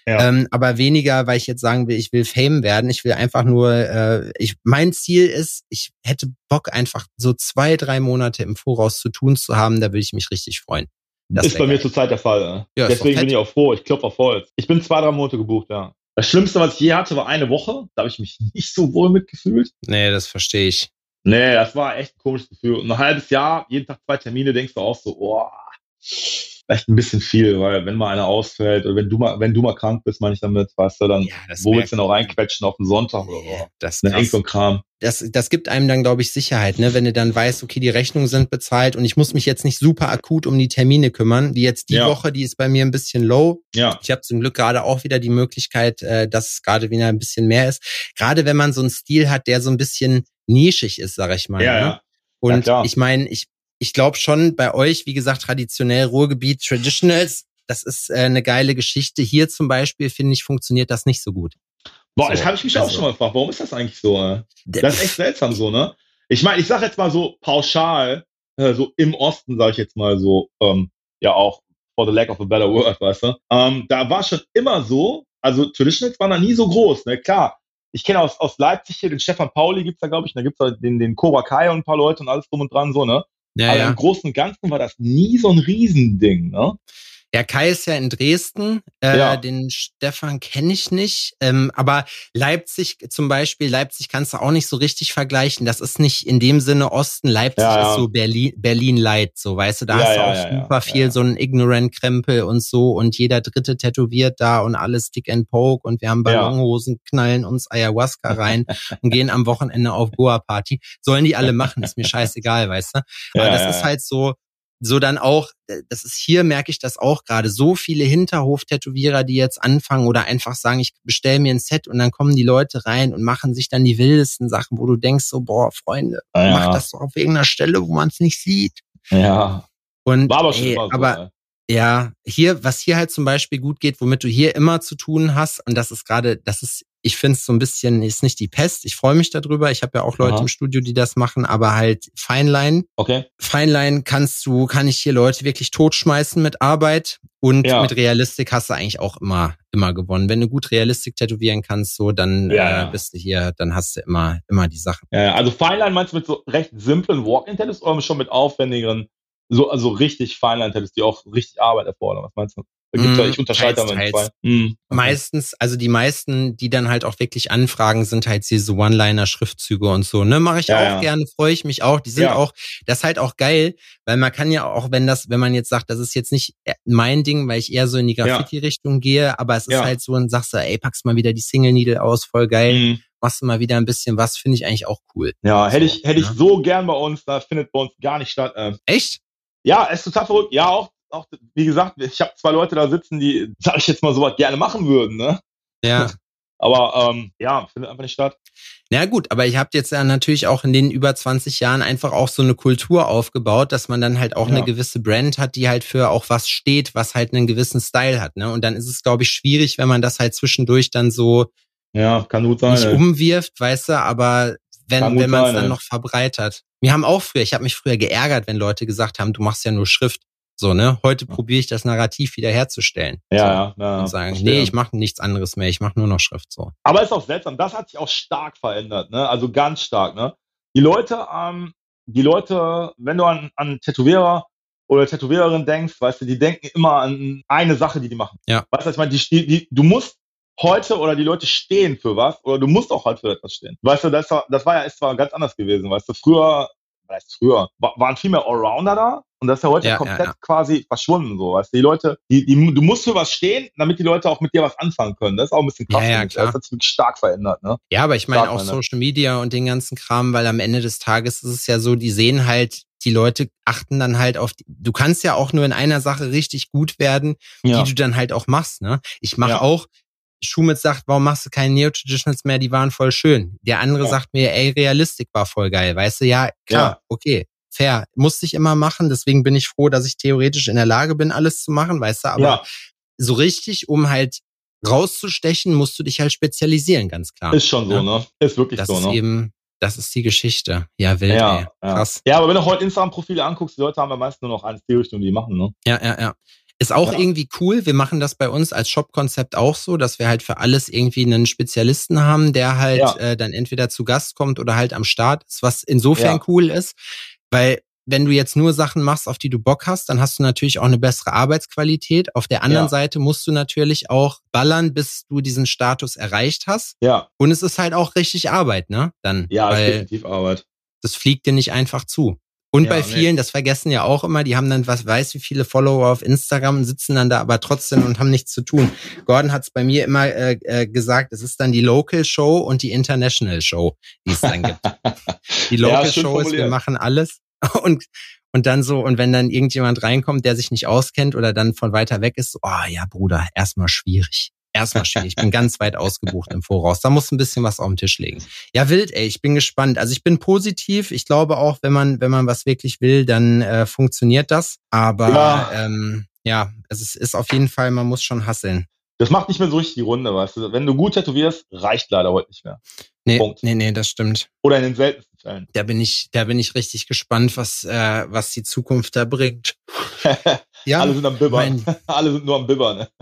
Ja. Ähm, aber weniger, weil ich jetzt sagen will, ich will Fame werden. Ich will einfach nur, äh, ich, mein Ziel ist, ich hätte Bock einfach so zwei, drei Monate im Voraus zu tun zu haben, da würde ich mich richtig freuen. Das ist bei mir zurzeit der Fall. Ja, Deswegen bin ich auch froh. Ich klopfe auf Holz. Ich bin zwei, drei Monate gebucht, ja. Das Schlimmste, was ich je hatte, war eine Woche. Da habe ich mich nicht so wohl mitgefühlt. Nee, das verstehe ich. Nee, das war echt ein komisches Gefühl. Und ein halbes Jahr, jeden Tag zwei Termine, denkst du auch so, oh, vielleicht ein bisschen viel, weil wenn mal einer ausfällt oder wenn du mal, wenn du mal krank bist, meine ich damit, weißt du, dann ja, wo willst du denn auch reinquetschen auf den Sonntag oder so? Das ne, ist so ein Kram. Das, das gibt einem dann, glaube ich, Sicherheit, ne? wenn du dann weißt, okay, die Rechnungen sind bezahlt und ich muss mich jetzt nicht super akut um die Termine kümmern. Wie jetzt die ja. Woche, die ist bei mir ein bisschen low. Ja. Ich habe zum Glück gerade auch wieder die Möglichkeit, äh, dass es gerade wieder ein bisschen mehr ist. Gerade wenn man so einen Stil hat, der so ein bisschen nischig ist, sag ich mal. Ja, ne? ja. Und ja, ich meine, ich ich glaube schon bei euch, wie gesagt, traditionell Ruhrgebiet Traditionals, das ist äh, eine geile Geschichte. Hier zum Beispiel, finde ich, funktioniert das nicht so gut. Boah, so, das habe ich mich also. auch schon mal gefragt. Warum ist das eigentlich so? Äh? Das ist echt seltsam so, ne? Ich meine, ich sage jetzt mal so pauschal, äh, so im Osten, sage ich jetzt mal so, ähm, ja auch for the lack of a better word, weißt du? Ähm, da war schon immer so, also Traditionals waren da nie so groß, ne? Klar, ich kenne aus, aus Leipzig hier den Stefan Pauli gibt's da, glaube ich, da gibt's da den, den Cobra Kai und ein paar Leute und alles drum und dran, so, ne? Ja, Aber ja. im Großen und Ganzen war das nie so ein Riesending, ne? Ja, Kai ist ja in Dresden. Äh, ja. Den Stefan kenne ich nicht. Ähm, aber Leipzig zum Beispiel, Leipzig kannst du auch nicht so richtig vergleichen. Das ist nicht in dem Sinne Osten. Leipzig ja, ja. ist so Berlin, Berlin Light, so weißt du. Da hast du auch super viel so ein Ignorant-Krempel und so und jeder Dritte tätowiert da und alles Stick and Poke und wir haben Ballonhosen, knallen uns Ayahuasca rein und gehen am Wochenende auf Goa-Party. Sollen die alle machen, ist mir scheißegal, weißt du. Aber das ist halt so, so dann auch, das ist hier, merke ich das auch gerade, so viele Hinterhof-Tätowierer, die jetzt anfangen oder einfach sagen, ich bestelle mir ein Set und dann kommen die Leute rein und machen sich dann die wildesten Sachen, wo du denkst so, boah, Freunde, ja. mach das doch auf irgendeiner Stelle, wo man es nicht sieht. Ja. Und, War aber, schon ey, aber ja, hier, was hier halt zum Beispiel gut geht, womit du hier immer zu tun hast, und das ist gerade, das ist, ich finde es so ein bisschen, ist nicht die Pest. Ich freue mich darüber. Ich habe ja auch Leute Aha. im Studio, die das machen, aber halt Feinline. Okay. Feinline kannst du, kann ich hier Leute wirklich totschmeißen mit Arbeit und ja. mit Realistik hast du eigentlich auch immer, immer gewonnen. Wenn du gut Realistik tätowieren kannst, so, dann ja. äh, bist du hier, dann hast du immer, immer die Sachen. Ja, also Feinline meinst du mit so recht simplen Walk-in-Tattoos oder schon mit aufwendigeren so also richtig Feinline-Tattoos, die auch richtig Arbeit erfordern. Was meinst du? Mm, ja, ich unterscheide da mal zwei. Mm, okay. Meistens, also die meisten, die dann halt auch wirklich anfragen, sind halt diese One-Liner-Schriftzüge und so. Ne, mache ich ja, auch ja. gerne, freue ich mich auch. Die sind ja. auch, das ist halt auch geil, weil man kann ja auch, wenn das, wenn man jetzt sagt, das ist jetzt nicht mein Ding, weil ich eher so in die Graffiti-Richtung gehe, aber es ist halt so, und sagst du, ey, packst mal wieder die Single Needle aus, voll geil. Mm machst du mal wieder ein bisschen was, finde ich eigentlich auch cool. Ja, hätte ich, hätte ich so gern bei uns, da findet bei uns gar nicht statt. Ähm, Echt? Ja, es ist total verrückt. Ja, auch, auch wie gesagt, ich habe zwei Leute da sitzen, die, sag ich jetzt mal, sowas gerne machen würden, ne? Ja. Aber ähm, ja, findet einfach nicht statt. Na gut, aber ihr habt jetzt ja natürlich auch in den über 20 Jahren einfach auch so eine Kultur aufgebaut, dass man dann halt auch ja. eine gewisse Brand hat, die halt für auch was steht, was halt einen gewissen Style hat. Ne? Und dann ist es, glaube ich, schwierig, wenn man das halt zwischendurch dann so ja, kann gut sein, nicht ey. umwirft, weißt du, aber wenn, wenn man es dann noch verbreitert. Wir haben auch früher, ich habe mich früher geärgert, wenn Leute gesagt haben, du machst ja nur Schrift. So, ne? Heute probiere ich das Narrativ wiederherzustellen. Ja, so, ja, ja. Und sagen, verstehe. nee, ich mache nichts anderes mehr, ich mache nur noch Schrift so. Aber ist auch seltsam, das hat sich auch stark verändert, ne? Also ganz stark, ne? Die Leute, ähm, die Leute, wenn du an, an Tätowierer oder Tätowiererin denkst, weißt du, die denken immer an eine Sache, die die machen. Ja. Weißt du, ich meine, die, die, du musst heute oder die Leute stehen für was oder du musst auch halt für etwas stehen. Weißt du, das war, das war ja ist zwar ganz anders gewesen. Weißt du, früher, weißt früher, waren viel mehr Allrounder da und das ist ja heute ja, komplett ja, ja. quasi verschwunden, so. Weißt du, die Leute, die, die, du musst für was stehen, damit die Leute auch mit dir was anfangen können. Das ist auch ein bisschen krass. Ja, ja, klar. Das hat sich wirklich stark verändert, ne? Ja, aber ich meine auch verändert. Social Media und den ganzen Kram, weil am Ende des Tages ist es ja so, die sehen halt, die Leute achten dann halt auf, die, du kannst ja auch nur in einer Sache richtig gut werden, die du dann halt auch machst, ne? Ich mache auch, Schumitz sagt, warum machst du keine Neo-Traditionals mehr, die waren voll schön. Der andere ja. sagt mir, ey, Realistik war voll geil. Weißt du, ja, klar, ja. okay, fair. Musste ich immer machen, deswegen bin ich froh, dass ich theoretisch in der Lage bin, alles zu machen, weißt du, aber ja. so richtig, um halt rauszustechen, musst du dich halt spezialisieren, ganz klar. Ist schon so, ne? Ist wirklich das so, ist ne? Eben, das ist die Geschichte. Ja, wild, ja, ey. Krass. Ja. aber wenn du heute Instagram-Profile anguckst, die Leute haben ja meist nur noch eins die Richtung, die machen, ne? Ja, ja, ja. Ist auch ja. irgendwie cool. Wir machen das bei uns als Shop-Konzept auch so, dass wir halt für alles irgendwie einen Spezialisten haben, der halt ja. äh, dann entweder zu Gast kommt oder halt am Start ist, was insofern ja. cool ist, weil wenn du jetzt nur Sachen machst, auf die du Bock hast, dann hast du natürlich auch eine bessere Arbeitsqualität. Auf der anderen ja. Seite musst du natürlich auch ballern, bis du diesen Status erreicht hast. Ja. Und es ist halt auch richtig Arbeit, ne? Dann. Ja, definitiv Arbeit. Das fliegt dir nicht einfach zu. Und ja, bei vielen, nee. das vergessen ja auch immer, die haben dann was weiß wie viele Follower auf Instagram und sitzen dann da aber trotzdem und haben nichts zu tun. Gordon hat es bei mir immer äh, äh, gesagt, es ist dann die Local Show und die International Show, die es dann gibt. Die Local ja, Show ist, wir machen alles und und dann so, und wenn dann irgendjemand reinkommt, der sich nicht auskennt oder dann von weiter weg ist, so, oh ja, Bruder, erstmal schwierig erstmal schwierig. Ich bin ganz weit ausgebucht im Voraus. Da muss ein bisschen was auf den Tisch legen. Ja, wild, ey. Ich bin gespannt. Also ich bin positiv. Ich glaube auch, wenn man, wenn man was wirklich will, dann äh, funktioniert das. Aber ja. Ähm, ja, es ist auf jeden Fall, man muss schon hasseln. Das macht nicht mehr so richtig die Runde, weißt du. Wenn du gut tätowierst, reicht leider heute nicht mehr. Nee, Punkt. nee, nee, das stimmt. Oder in den seltensten Fällen. Da bin ich, da bin ich richtig gespannt, was, äh, was die Zukunft da bringt. ja, alle sind am Bibbern. Mein, alle sind nur am Bibbern.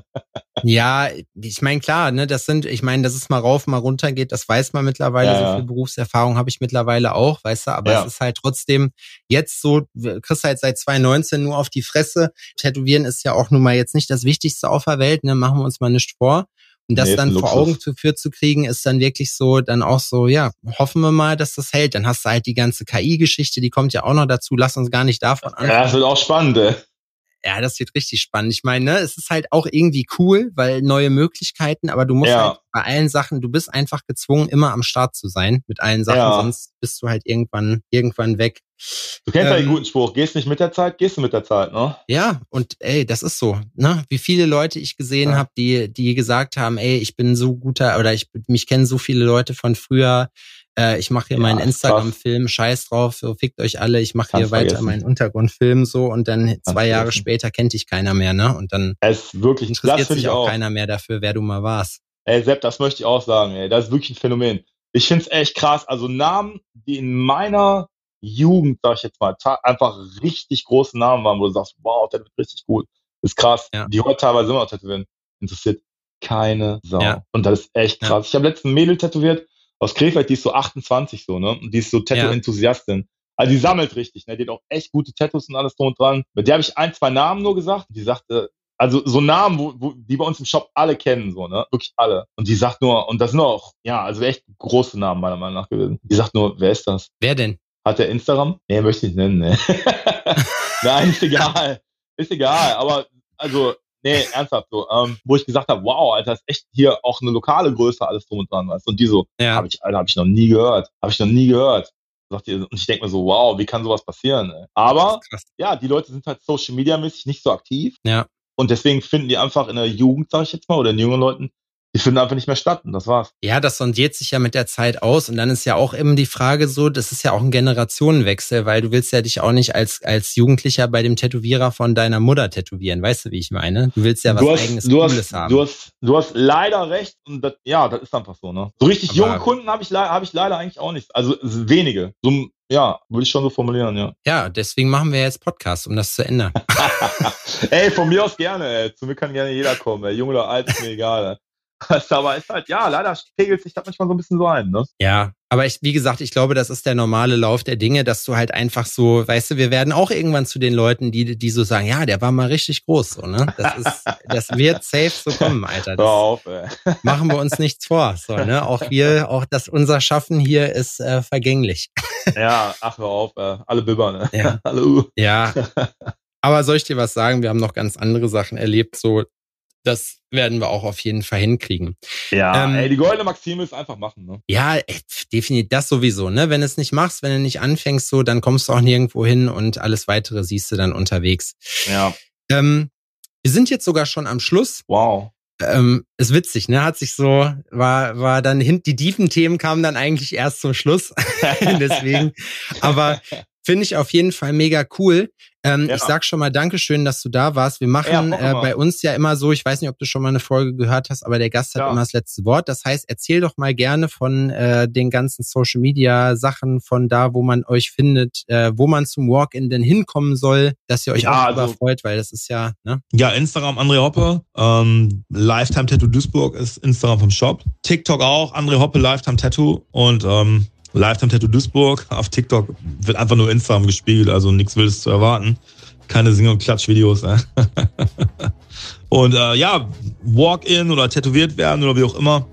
Ja, ich meine, klar, ne, das sind, ich meine, dass es mal rauf, mal runter geht, das weiß man mittlerweile. Ja, so viel Berufserfahrung habe ich mittlerweile auch, weißt du, aber ja. es ist halt trotzdem jetzt so, kriegst halt seit 2019 nur auf die Fresse. Tätowieren ist ja auch nun mal jetzt nicht das Wichtigste auf der Welt, ne, machen wir uns mal nicht vor. Und das nee, dann vor Augen zu führen zu kriegen, ist dann wirklich so, dann auch so, ja, hoffen wir mal, dass das hält. Dann hast du halt die ganze KI-Geschichte, die kommt ja auch noch dazu. Lass uns gar nicht davon anfangen. Ja, das wird auch spannend, ey. Ja, das wird richtig spannend. Ich meine, ne, es ist halt auch irgendwie cool, weil neue Möglichkeiten, aber du musst ja. halt bei allen Sachen, du bist einfach gezwungen, immer am Start zu sein mit allen Sachen, ja. sonst bist du halt irgendwann, irgendwann weg. Du kennst ähm, ja den guten Spruch, gehst nicht mit der Zeit, gehst du mit der Zeit, ne? Ja, und ey, das ist so, ne? Wie viele Leute ich gesehen ja. habe, die, die gesagt haben, ey, ich bin so guter oder ich mich kennen so viele Leute von früher, äh, ich mache hier ja, meinen Instagram-Film, scheiß drauf, so fickt euch alle, ich mache hier weiter vergessen. meinen Untergrundfilm so und dann Kannst zwei Jahre vergessen. später kennt dich keiner mehr, ne? Und dann es wirklich, interessiert sich auch, auch keiner mehr dafür, wer du mal warst. Ey, Sepp, das möchte ich auch sagen, ey. Das ist wirklich ein Phänomen. Ich find's echt krass. Also Namen, die in meiner Jugend, sag ich jetzt mal, einfach richtig große Namen waren, wo du sagst, wow, der wird richtig gut. Ist krass. Ja. Die heute teilweise immer noch tätowieren. Interessiert keine Sau. Ja. Und das ist echt krass. Ja. Ich habe letzten Mädel tätowiert aus Krefeld, die ist so 28 so, ne? Und die ist so Tattoo-Enthusiastin. Also die sammelt richtig, ne? Die hat auch echt gute Tattoos und alles drum und dran. Mit der habe ich ein, zwei Namen nur gesagt. Die sagte, also so Namen, wo, wo, die bei uns im Shop alle kennen, so, ne? Wirklich alle. Und die sagt nur, und das sind auch, ja, also echt große Namen meiner Meinung nach gewesen. Die sagt nur, wer ist das? Wer denn? Hat der Instagram? Nee, möchte ich nicht nennen, ne? Nein, ist egal. Ist egal, aber also, nee, ernsthaft so. Ähm, wo ich gesagt habe, wow, Alter, ist echt hier auch eine lokale Größe alles drum und dran, weißt Und die so, ja. habe ich, Alter, habe ich noch nie gehört. Habe ich noch nie gehört. Sagt ihr, und ich denke mir so, wow, wie kann sowas passieren? Ey? Aber ja, die Leute sind halt Social Media mäßig nicht so aktiv. Ja. Und deswegen finden die einfach in der Jugend, sag ich jetzt mal, oder in jungen Leuten, die finden einfach nicht mehr statt und das war's. Ja, das sondiert sich ja mit der Zeit aus und dann ist ja auch eben die Frage so, das ist ja auch ein Generationenwechsel, weil du willst ja dich auch nicht als, als Jugendlicher bei dem Tätowierer von deiner Mutter tätowieren, weißt du, wie ich meine? Du willst ja was hast, eigenes Cooles hast, haben. Du hast, du hast leider recht und das, ja, das ist einfach so, ne? So richtig Aber junge Kunden habe ich, hab ich leider eigentlich auch nicht, also wenige. So, ja, würde ich schon so formulieren, ja. Ja, deswegen machen wir jetzt Podcast, um das zu ändern. ey, von mir aus gerne, ey. Zu mir kann gerne jeder kommen, ey. Jung oder alt, ist mir egal. Ey. aber ist halt, ja, leider pegelt sich das manchmal so ein bisschen so ein, ne? Ja, aber ich, wie gesagt, ich glaube, das ist der normale Lauf der Dinge, dass du halt einfach so, weißt du, wir werden auch irgendwann zu den Leuten, die, die so sagen, ja, der war mal richtig groß, so, ne? Das ist, das wird safe so kommen, Alter. Das Hör auf, ey. Machen wir uns nichts vor, so, ne? Auch wir, auch das, unser Schaffen hier ist äh, vergänglich. Ja, ach, hör auf, äh, alle Bibber, ne? Ja. Hallo. Ja. Aber soll ich dir was sagen? Wir haben noch ganz andere Sachen erlebt, so das werden wir auch auf jeden Fall hinkriegen. Ja, ähm, ey, die goldene Maxime ist einfach machen, ne? Ja, definitiv das sowieso, ne? Wenn du es nicht machst, wenn du nicht anfängst, so, dann kommst du auch nirgendwo hin und alles weitere siehst du dann unterwegs. Ja. Ähm, wir sind jetzt sogar schon am Schluss. Wow. Ähm, ist witzig, ne? Hat sich so, war, war dann hin, die tiefen Themen kamen dann eigentlich erst zum Schluss. Deswegen. Aber Finde ich auf jeden Fall mega cool. Ähm, ja. Ich sag schon mal Dankeschön, dass du da warst. Wir machen ja, äh, bei uns ja immer so, ich weiß nicht, ob du schon mal eine Folge gehört hast, aber der Gast hat ja. immer das letzte Wort. Das heißt, erzähl doch mal gerne von äh, den ganzen Social Media Sachen, von da, wo man euch findet, äh, wo man zum Walk-in denn hinkommen soll, dass ihr euch auch also, freut, weil das ist ja, ne? Ja, Instagram André Hoppe, ähm, Lifetime Tattoo Duisburg ist Instagram vom Shop. TikTok auch, André Hoppe Lifetime Tattoo und ähm, Lifetime Tattoo Duisburg. Auf TikTok wird einfach nur Instagram gespiegelt, also nichts Wildes zu erwarten. Keine Sing- und Klatschvideos. Ne? und äh, ja, Walk-in oder tätowiert werden oder wie auch immer.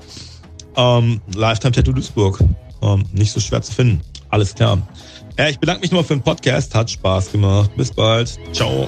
Ähm, Lifetime Tattoo Duisburg. Ähm, nicht so schwer zu finden. Alles klar. Ja, ich bedanke mich nochmal für den Podcast. Hat Spaß gemacht. Bis bald. Ciao.